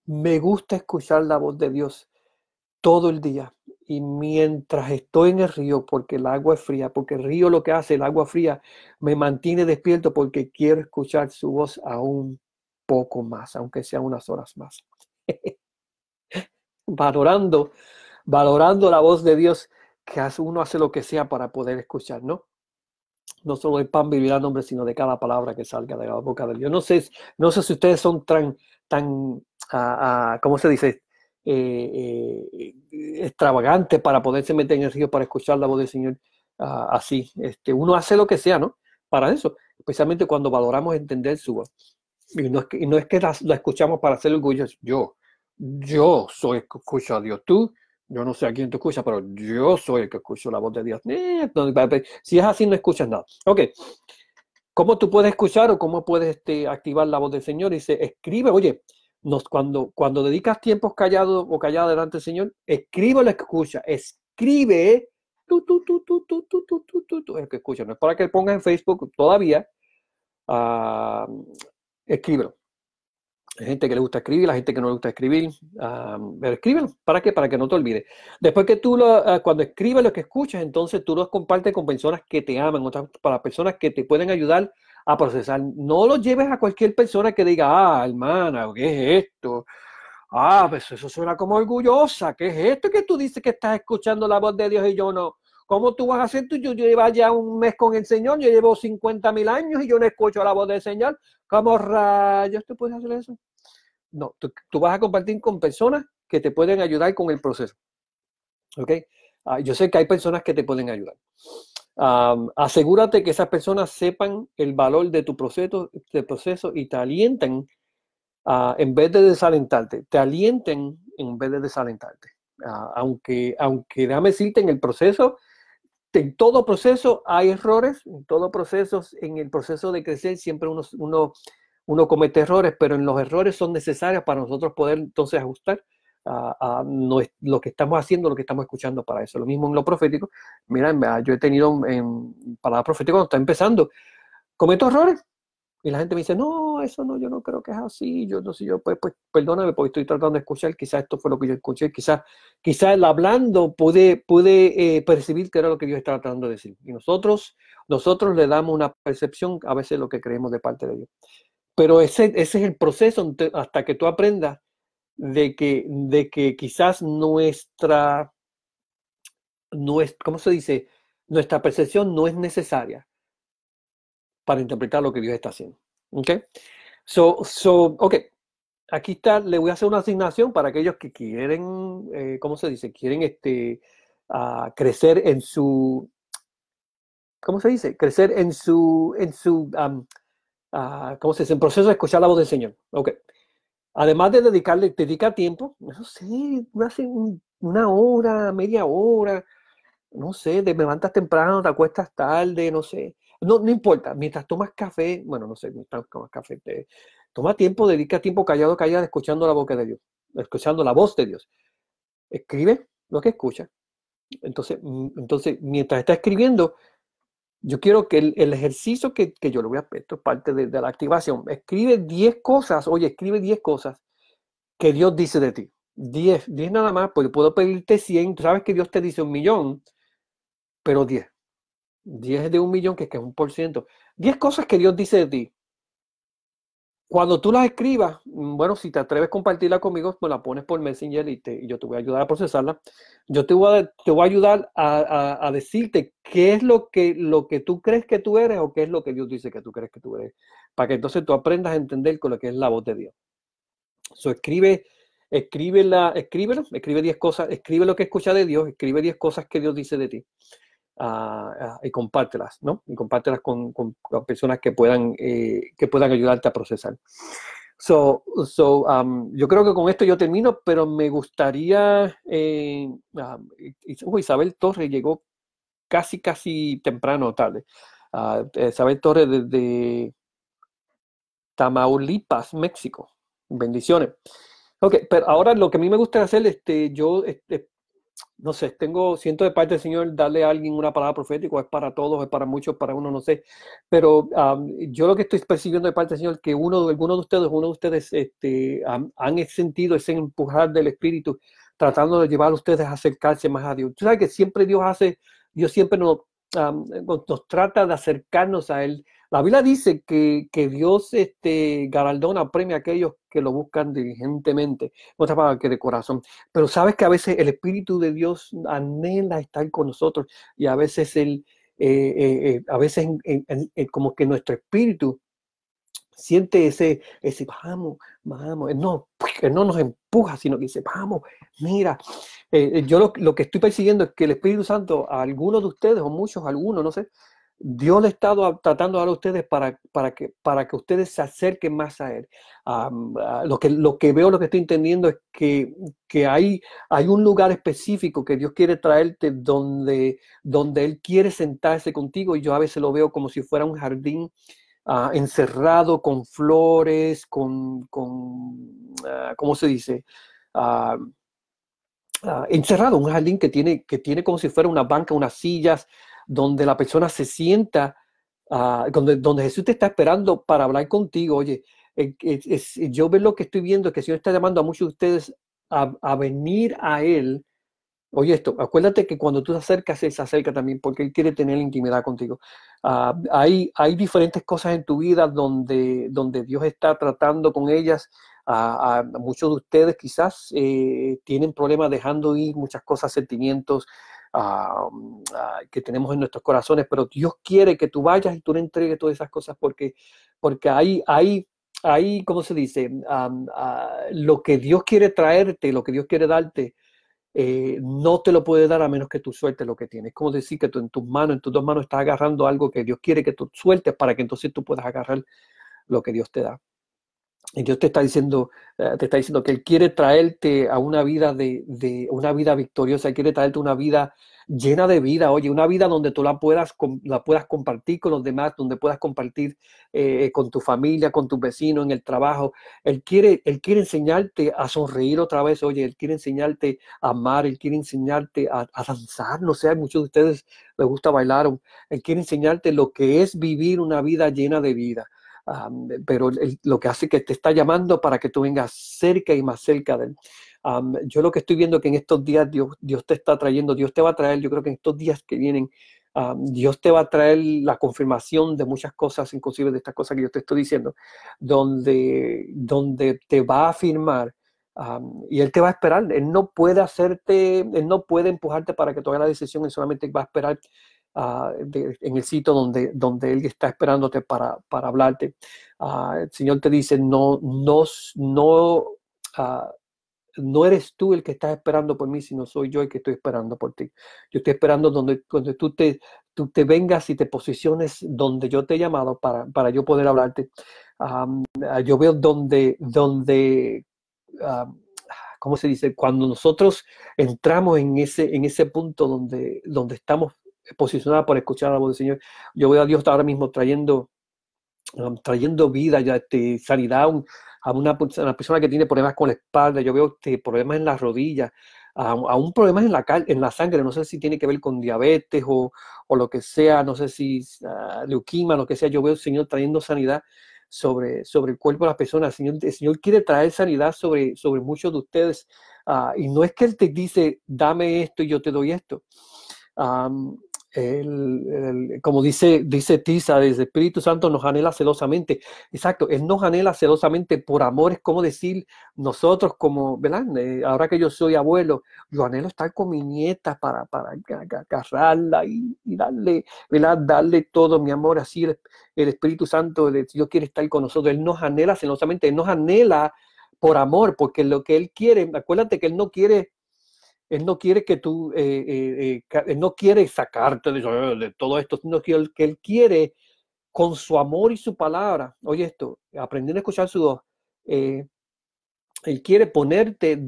me gusta escuchar la voz de Dios todo el día y mientras estoy en el río, porque el agua es fría, porque el río lo que hace, el agua fría, me mantiene despierto porque quiero escuchar su voz aún poco más, aunque sean unas horas más. valorando, valorando la voz de Dios, que uno hace lo que sea para poder escuchar, ¿no? No solo de pan vivirá nombre, sino de cada palabra que salga de la boca de Dios. No sé, no sé si ustedes son tan, tan, uh, ¿cómo se dice? Eh, eh, extravagante para poderse meter en el río para escuchar la voz del Señor ah, así. Este, uno hace lo que sea, ¿no? Para eso, especialmente cuando valoramos entender su voz. Y no es que, no es que la, escuchamos para hacer orgullo, yo, yo soy el que escucho a Dios. Tú, yo no sé a quién te escucha, pero yo soy el que escucho la voz de Dios. Eh, si es así, no escuchas nada. Ok. ¿Cómo tú puedes escuchar o cómo puedes este, activar la voz del Señor? Dice, escribe, oye, cuando, cuando dedicas tiempos callados o callada delante del Señor, escribe que escucha, escribe tú, tú, tú, tú, tú, tú, tú, tú, tú, tú, que escucha. No es para que pongas en Facebook todavía, uh, escríbelo. Hay gente que le gusta escribir, la gente que no le gusta escribir, uh, pero escríbelo. ¿Para qué? Para que no te olvides. Después que tú, lo, uh, cuando escribes lo que escuchas, entonces tú los compartes con personas que te aman, otras, para personas que te pueden ayudar a procesar. No lo lleves a cualquier persona que diga, ah, hermana, ¿qué es esto? Ah, pues eso suena como orgullosa. ¿Qué es esto que tú dices que estás escuchando la voz de Dios y yo no? ¿Cómo tú vas a hacer tú? Yo, llevo ya un mes con el Señor, yo llevo 50 mil años y yo no escucho la voz del Señor. ¿Cómo rayos tú puedes hacer eso? No, tú, vas a compartir con personas que te pueden ayudar con el proceso. ¿Ok? Ah, yo sé que hay personas que te pueden ayudar asegúrate que esas personas sepan el valor de tu proceso, de proceso y te alienten en vez de desalentarte, te alienten en vez de desalentarte. aunque, aunque déjame decirte, en el proceso, en todo proceso hay errores, en todo proceso, en el proceso de crecer siempre uno, uno, uno comete errores, pero en los errores son necesarios para nosotros poder entonces ajustar a, lo que estamos haciendo, lo que estamos escuchando para eso. Lo mismo en lo profético. Mira, yo he tenido en palabra profética cuando está empezando, cometo errores. Y la gente me dice, no, eso no, yo no creo que es así. Yo no sé, yo, pues, pues perdóname, porque estoy tratando de escuchar. Quizás esto fue lo que yo escuché. Quizás, quizás hablando pude, pude eh, percibir que era lo que Dios estaba tratando de decir. Y nosotros, nosotros le damos una percepción a veces lo que creemos de parte de Dios. Pero ese, ese es el proceso hasta que tú aprendas de que, de que quizás nuestra, ¿cómo se dice? Nuestra percepción no es necesaria para interpretar lo que Dios está haciendo. ¿Ok? So, so ok. aquí está, le voy a hacer una asignación para aquellos que quieren, eh, ¿cómo se dice? Quieren este, crecer en su, ¿cómo se dice? Crecer en su, en su, ¿cómo se dice? En proceso de escuchar la voz del Señor. Ok. Además de dedicarle, dedica tiempo, no sé, hace una hora, media hora, no sé, te levantas temprano, te acuestas tarde, no sé. No, no importa, mientras tomas café, bueno, no sé, mientras tomas café, toma tiempo, dedica tiempo callado, callado, escuchando la boca de Dios, escuchando la voz de Dios. Escribe lo que escucha. Entonces, mm, entonces mientras está escribiendo, yo quiero que el, ejercicio que, yo le voy a esto es parte de, la activación. Escribe 10 cosas, oye, escribe 10 cosas que Dios dice de ti. 10, 10 nada más, pues puedo pedirte 100, tú sabes que Dios te dice un millón, pero 10. 10 de un millón, que que es un por ciento. 10 cosas que Dios dice de ti. Cuando tú las escribas, mm, bueno, si te atreves a compartirla conmigo, me la pones por Messenger y, yo te voy a ayudar a procesarla. Yo te voy a, te voy a ayudar a, decirte qué es lo que, lo que tú crees que tú eres o qué es lo que Dios dice que tú crees que tú eres, para que entonces tú aprendas a entender con lo que es la voz de Dios. So, escribe, escribe la, escríbelo, escribe 10 cosas, escribe lo que escucha de Dios, escribe 10 cosas que Dios dice de ti. Ah, y compártelas, ¿no? Y compártelas con, personas que puedan, eh, que puedan ayudarte a procesar. So, so um, yo creo que con esto yo termino, pero me gustaría, eh, uh, Isabel Torres llegó casi, casi temprano tarde. Uh, Isabel Torres desde Tamaulipas, México. Bendiciones. Ok, pero ahora lo que a mí me gusta hacer, este, yo este, no sé, tengo, siento de parte del Señor darle a alguien una palabra profética, es para todos, es para muchos, para uno, no sé, pero yo lo que estoy percibiendo de parte del Señor, que uno, alguno de ustedes, uno de ustedes este, han, sentido ese empujar del Espíritu, tratando de llevar a ustedes a acercarse más a Dios. Tú sabes que siempre Dios hace, Dios siempre nos, nos trata de acercarnos a Él la Biblia dice que, Dios este, galardona, premia a aquellos que lo buscan diligentemente, otra palabra que de corazón. Pero sabes que a veces el Espíritu de Dios anhela estar con nosotros y a veces, el, eh, eh, eh, a veces como que nuestro espíritu siente ese, ese vamos, vamos, no, no nos empuja, sino que dice, vamos, mira, yo lo, lo, que estoy persiguiendo es que el Espíritu Santo, a algunos de ustedes, o muchos, algunos, no sé, Dios le estado tratando a ustedes para, para, que, para que ustedes se acerquen más a Él. lo, que, lo que veo, lo que estoy entendiendo es que, que hay, hay un lugar específico que Dios quiere traerte donde, donde Él quiere sentarse contigo y yo a veces lo veo como si fuera un jardín ah, encerrado con flores, con, con ah, ¿cómo se dice? Ah, encerrado, un jardín que tiene, que tiene como si fuera una banca, unas sillas, donde la persona se sienta, ah, donde, Jesús te está esperando para hablar contigo. Oye, yo veo lo que estoy viendo, que el Señor está llamando a muchos de ustedes a, venir a Él. Oye, esto, acuérdate que cuando tú te acercas, Él se acerca también porque Él quiere tener intimidad contigo. Ah, hay, hay diferentes cosas en tu vida donde, donde Dios está tratando con ellas. a muchos de ustedes quizás eh, tienen problemas dejando ir muchas cosas, sentimientos, que tenemos en nuestros corazones, pero Dios quiere que tú vayas y tú le entregues todas esas cosas porque, porque ahí, ahí, ahí, ¿cómo se dice? lo que Dios quiere traerte, lo que Dios quiere darte, eh, no te lo puede dar a menos que tú sueltes lo que tienes. Es como decir que tú en tus manos, en tus dos manos, estás agarrando algo que Dios quiere que tú sueltes para que entonces tú puedas agarrar lo que Dios te da. Y Dios te está diciendo, eh, te está diciendo que Él quiere traerte a una vida de, de, una vida victoriosa, quiere traerte una vida llena de vida, oye, una vida donde tú la puedas, la puedas compartir con los demás, donde puedas compartir eh, con tu familia, con tus vecinos, en el trabajo. Él quiere, él quiere enseñarte a sonreír otra vez, oye, Él quiere enseñarte a amar, Él quiere enseñarte a, a danzar, no sé, a muchos de ustedes les gusta bailar, Él quiere enseñarte lo que es vivir una vida llena de vida pero lo que hace que te está llamando para que tú vengas cerca y más cerca de él. yo lo que estoy viendo que en estos días Dios, Dios te está trayendo, Dios te va a traer, yo creo que en estos días que vienen, Dios te va a traer la confirmación de muchas cosas, inclusive de estas cosas que yo te estoy diciendo, donde, donde te va a afirmar y Él te va a esperar. Él no puede hacerte, Él no puede empujarte para que tú hagas la decisión, Él solamente va a esperar ah, en el sitio donde, donde Él está esperándote para, para hablarte. Ah, el Señor te dice, no, no, no, no eres tú el que estás esperando por mí, sino soy yo el que estoy esperando por ti. Yo estoy esperando donde, donde tú, te, tú te vengas y te posiciones donde yo te he llamado para, para yo poder hablarte. yo veo donde, donde ¿cómo se dice? Cuando nosotros entramos en ese, en ese punto donde, donde estamos posicionados para escuchar la voz del Señor, yo veo a Dios ahora mismo trayendo, trayendo vida, ya, este, sanidad a una, persona que tiene problemas con la espalda, yo veo este, problemas en las rodillas, a, un problemas en la, en la sangre, no sé si tiene que ver con diabetes o, o lo que sea, no sé si uh, leuquima, lo que sea, yo veo al Señor trayendo sanidad sobre, sobre el cuerpo de las personas. El Señor, el Señor quiere traer sanidad sobre, sobre muchos de ustedes. Uh, y no es que Él te dice, dame esto y yo te doy esto. Um, el, como dice, dice Tisa, desde el Espíritu Santo nos anhela celosamente. Exacto, Él nos anhela celosamente por amor. Es como decir, nosotros como, ¿verdad? Eh, ahora que yo soy abuelo, yo anhelo estar con mi nieta para, para agarrarla y, darle, ¿verdad? Darle todo mi amor. Así el, Espíritu Santo, el Dios quiere estar con nosotros. Él nos anhela celosamente, Él nos anhela por amor, porque lo que Él quiere, acuérdate que Él no quiere él no quiere que tú, eh, eh, eh, él no quiere sacarte de, todo esto, sino que él, que él quiere con su amor y su palabra, oye esto, aprendiendo a escuchar su voz, él quiere ponerte,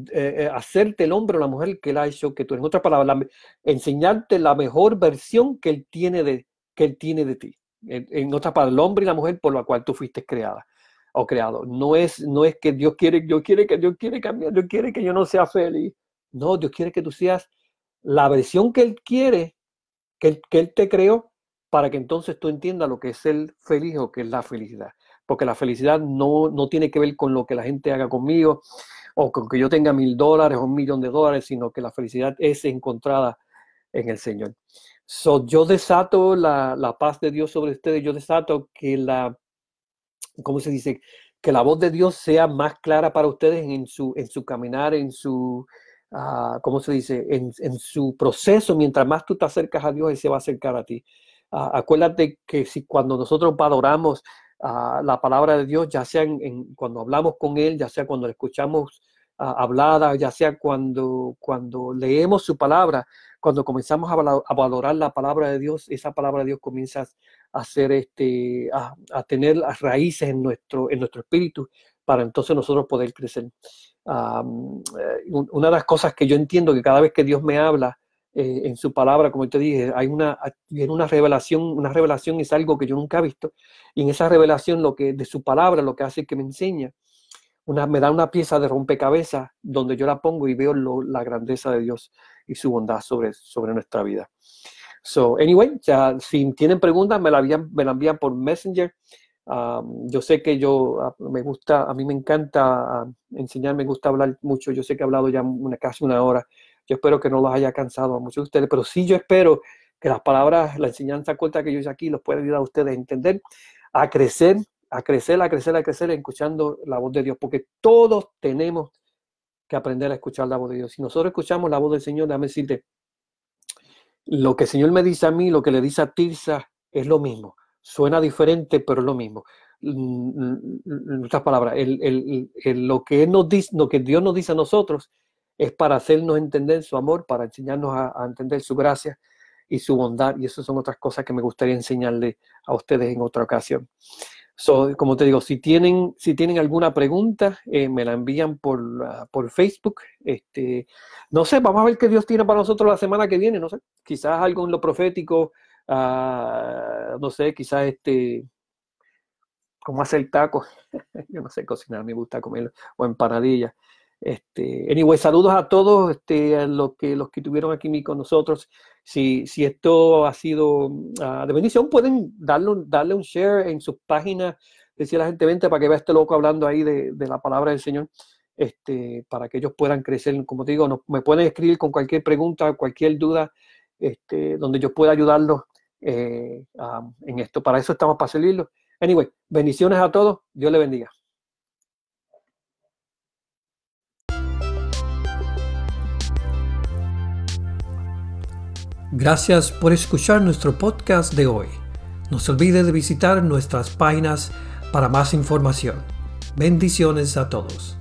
hacerte el hombre o la mujer que él ha hecho, que tú, en otras palabras, enseñarte la mejor versión que él tiene de, que él tiene de ti. En, en otras palabras, el hombre y la mujer por la cual tú fuiste creada o creado. No es, no es que Dios quiere, Dios quiere que Dios quiere cambiar, Dios quiere que yo no sea feliz. No, Dios quiere que tú seas la versión que Él quiere, que Él, te creó, para que entonces tú entiendas lo que es el feliz o que es la felicidad. Porque la felicidad no, no tiene que ver con lo que la gente haga conmigo o con que yo tenga mil dólares o un millón de dólares, sino que la felicidad es encontrada en el Señor. So, yo desato la, la paz de Dios sobre ustedes, yo desato que la, ¿cómo se dice? Que la voz de Dios sea más clara para ustedes en su, en su caminar, en su, uh, ¿cómo se dice? En, su proceso, mientras más tú te acercas a Dios, Él se va a acercar a ti. Ah, acuérdate que si cuando nosotros valoramos ah, la palabra de Dios, ya sea en, cuando hablamos con Él, ya sea cuando escuchamos hablada, ya sea cuando, cuando leemos su palabra, cuando comenzamos a, valorar la palabra de Dios, esa palabra de Dios comienza a hacer este, a, tener las raíces en nuestro, en nuestro espíritu para entonces nosotros poder crecer. Eh, una de las cosas que yo entiendo que cada vez que Dios me habla eh, en su palabra, como te dije, hay una, una revelación, una revelación es algo que yo nunca he visto, y en esa revelación lo que de su palabra lo que hace que me enseña, una, me da una pieza de rompecabezas donde yo la pongo y veo la grandeza de Dios y su bondad sobre, sobre nuestra vida. So, anyway, ya, si tienen preguntas, me la, envían, me la envían por Messenger yo sé que yo ah, me gusta, a mí me encanta ah, enseñar, me gusta hablar mucho. Yo sé que he hablado ya una, casi una hora. Yo espero que no los haya cansado a muchos de ustedes, pero sí yo espero que las palabras, la enseñanza corta que yo hice aquí los pueda ayudar a ustedes a entender, a crecer, a crecer, a crecer, a crecer, escuchando la voz de Dios, porque todos tenemos que aprender a escuchar la voz de Dios. Si nosotros escuchamos la voz del Señor, déjame decirte, lo que el Señor me dice a mí, lo que le dice a Tirsa, es lo mismo. Suena diferente, pero es lo mismo. En otras palabras, lo, que nos dice, lo que Dios nos dice a nosotros es para hacernos entender su amor, para enseñarnos a, entender su gracia y su bondad. Y esas son otras cosas que me gustaría enseñarle a ustedes en otra ocasión. como te digo, si tienen, si tienen alguna pregunta, eh, me la envían por, ah, por Facebook. Este, no sé, vamos a ver qué Dios tiene para nosotros la semana que viene. No sé, quizás algo en lo profético Ah, no sé, quizás este, cómo hacer tacos. Yo no sé cocinar, me gusta comer o empanadillas. Este, anyway, saludos a todos este, a los que los que tuvieron aquí con nosotros. Si, si esto ha sido uh, de bendición, pueden darle, darle un share en sus páginas, decir a la gente vente para que vea este loco hablando ahí de, de, la palabra del Señor, este, para que ellos puedan crecer. Como te digo, no, me pueden escribir con cualquier pregunta, cualquier duda, este, donde yo pueda ayudarlos eh, en esto. Para eso estamos para servirlo. Anyway, bendiciones a todos. Dios le bendiga. Gracias por escuchar nuestro podcast de hoy. No se olvide de visitar nuestras páginas para más información. Bendiciones a todos.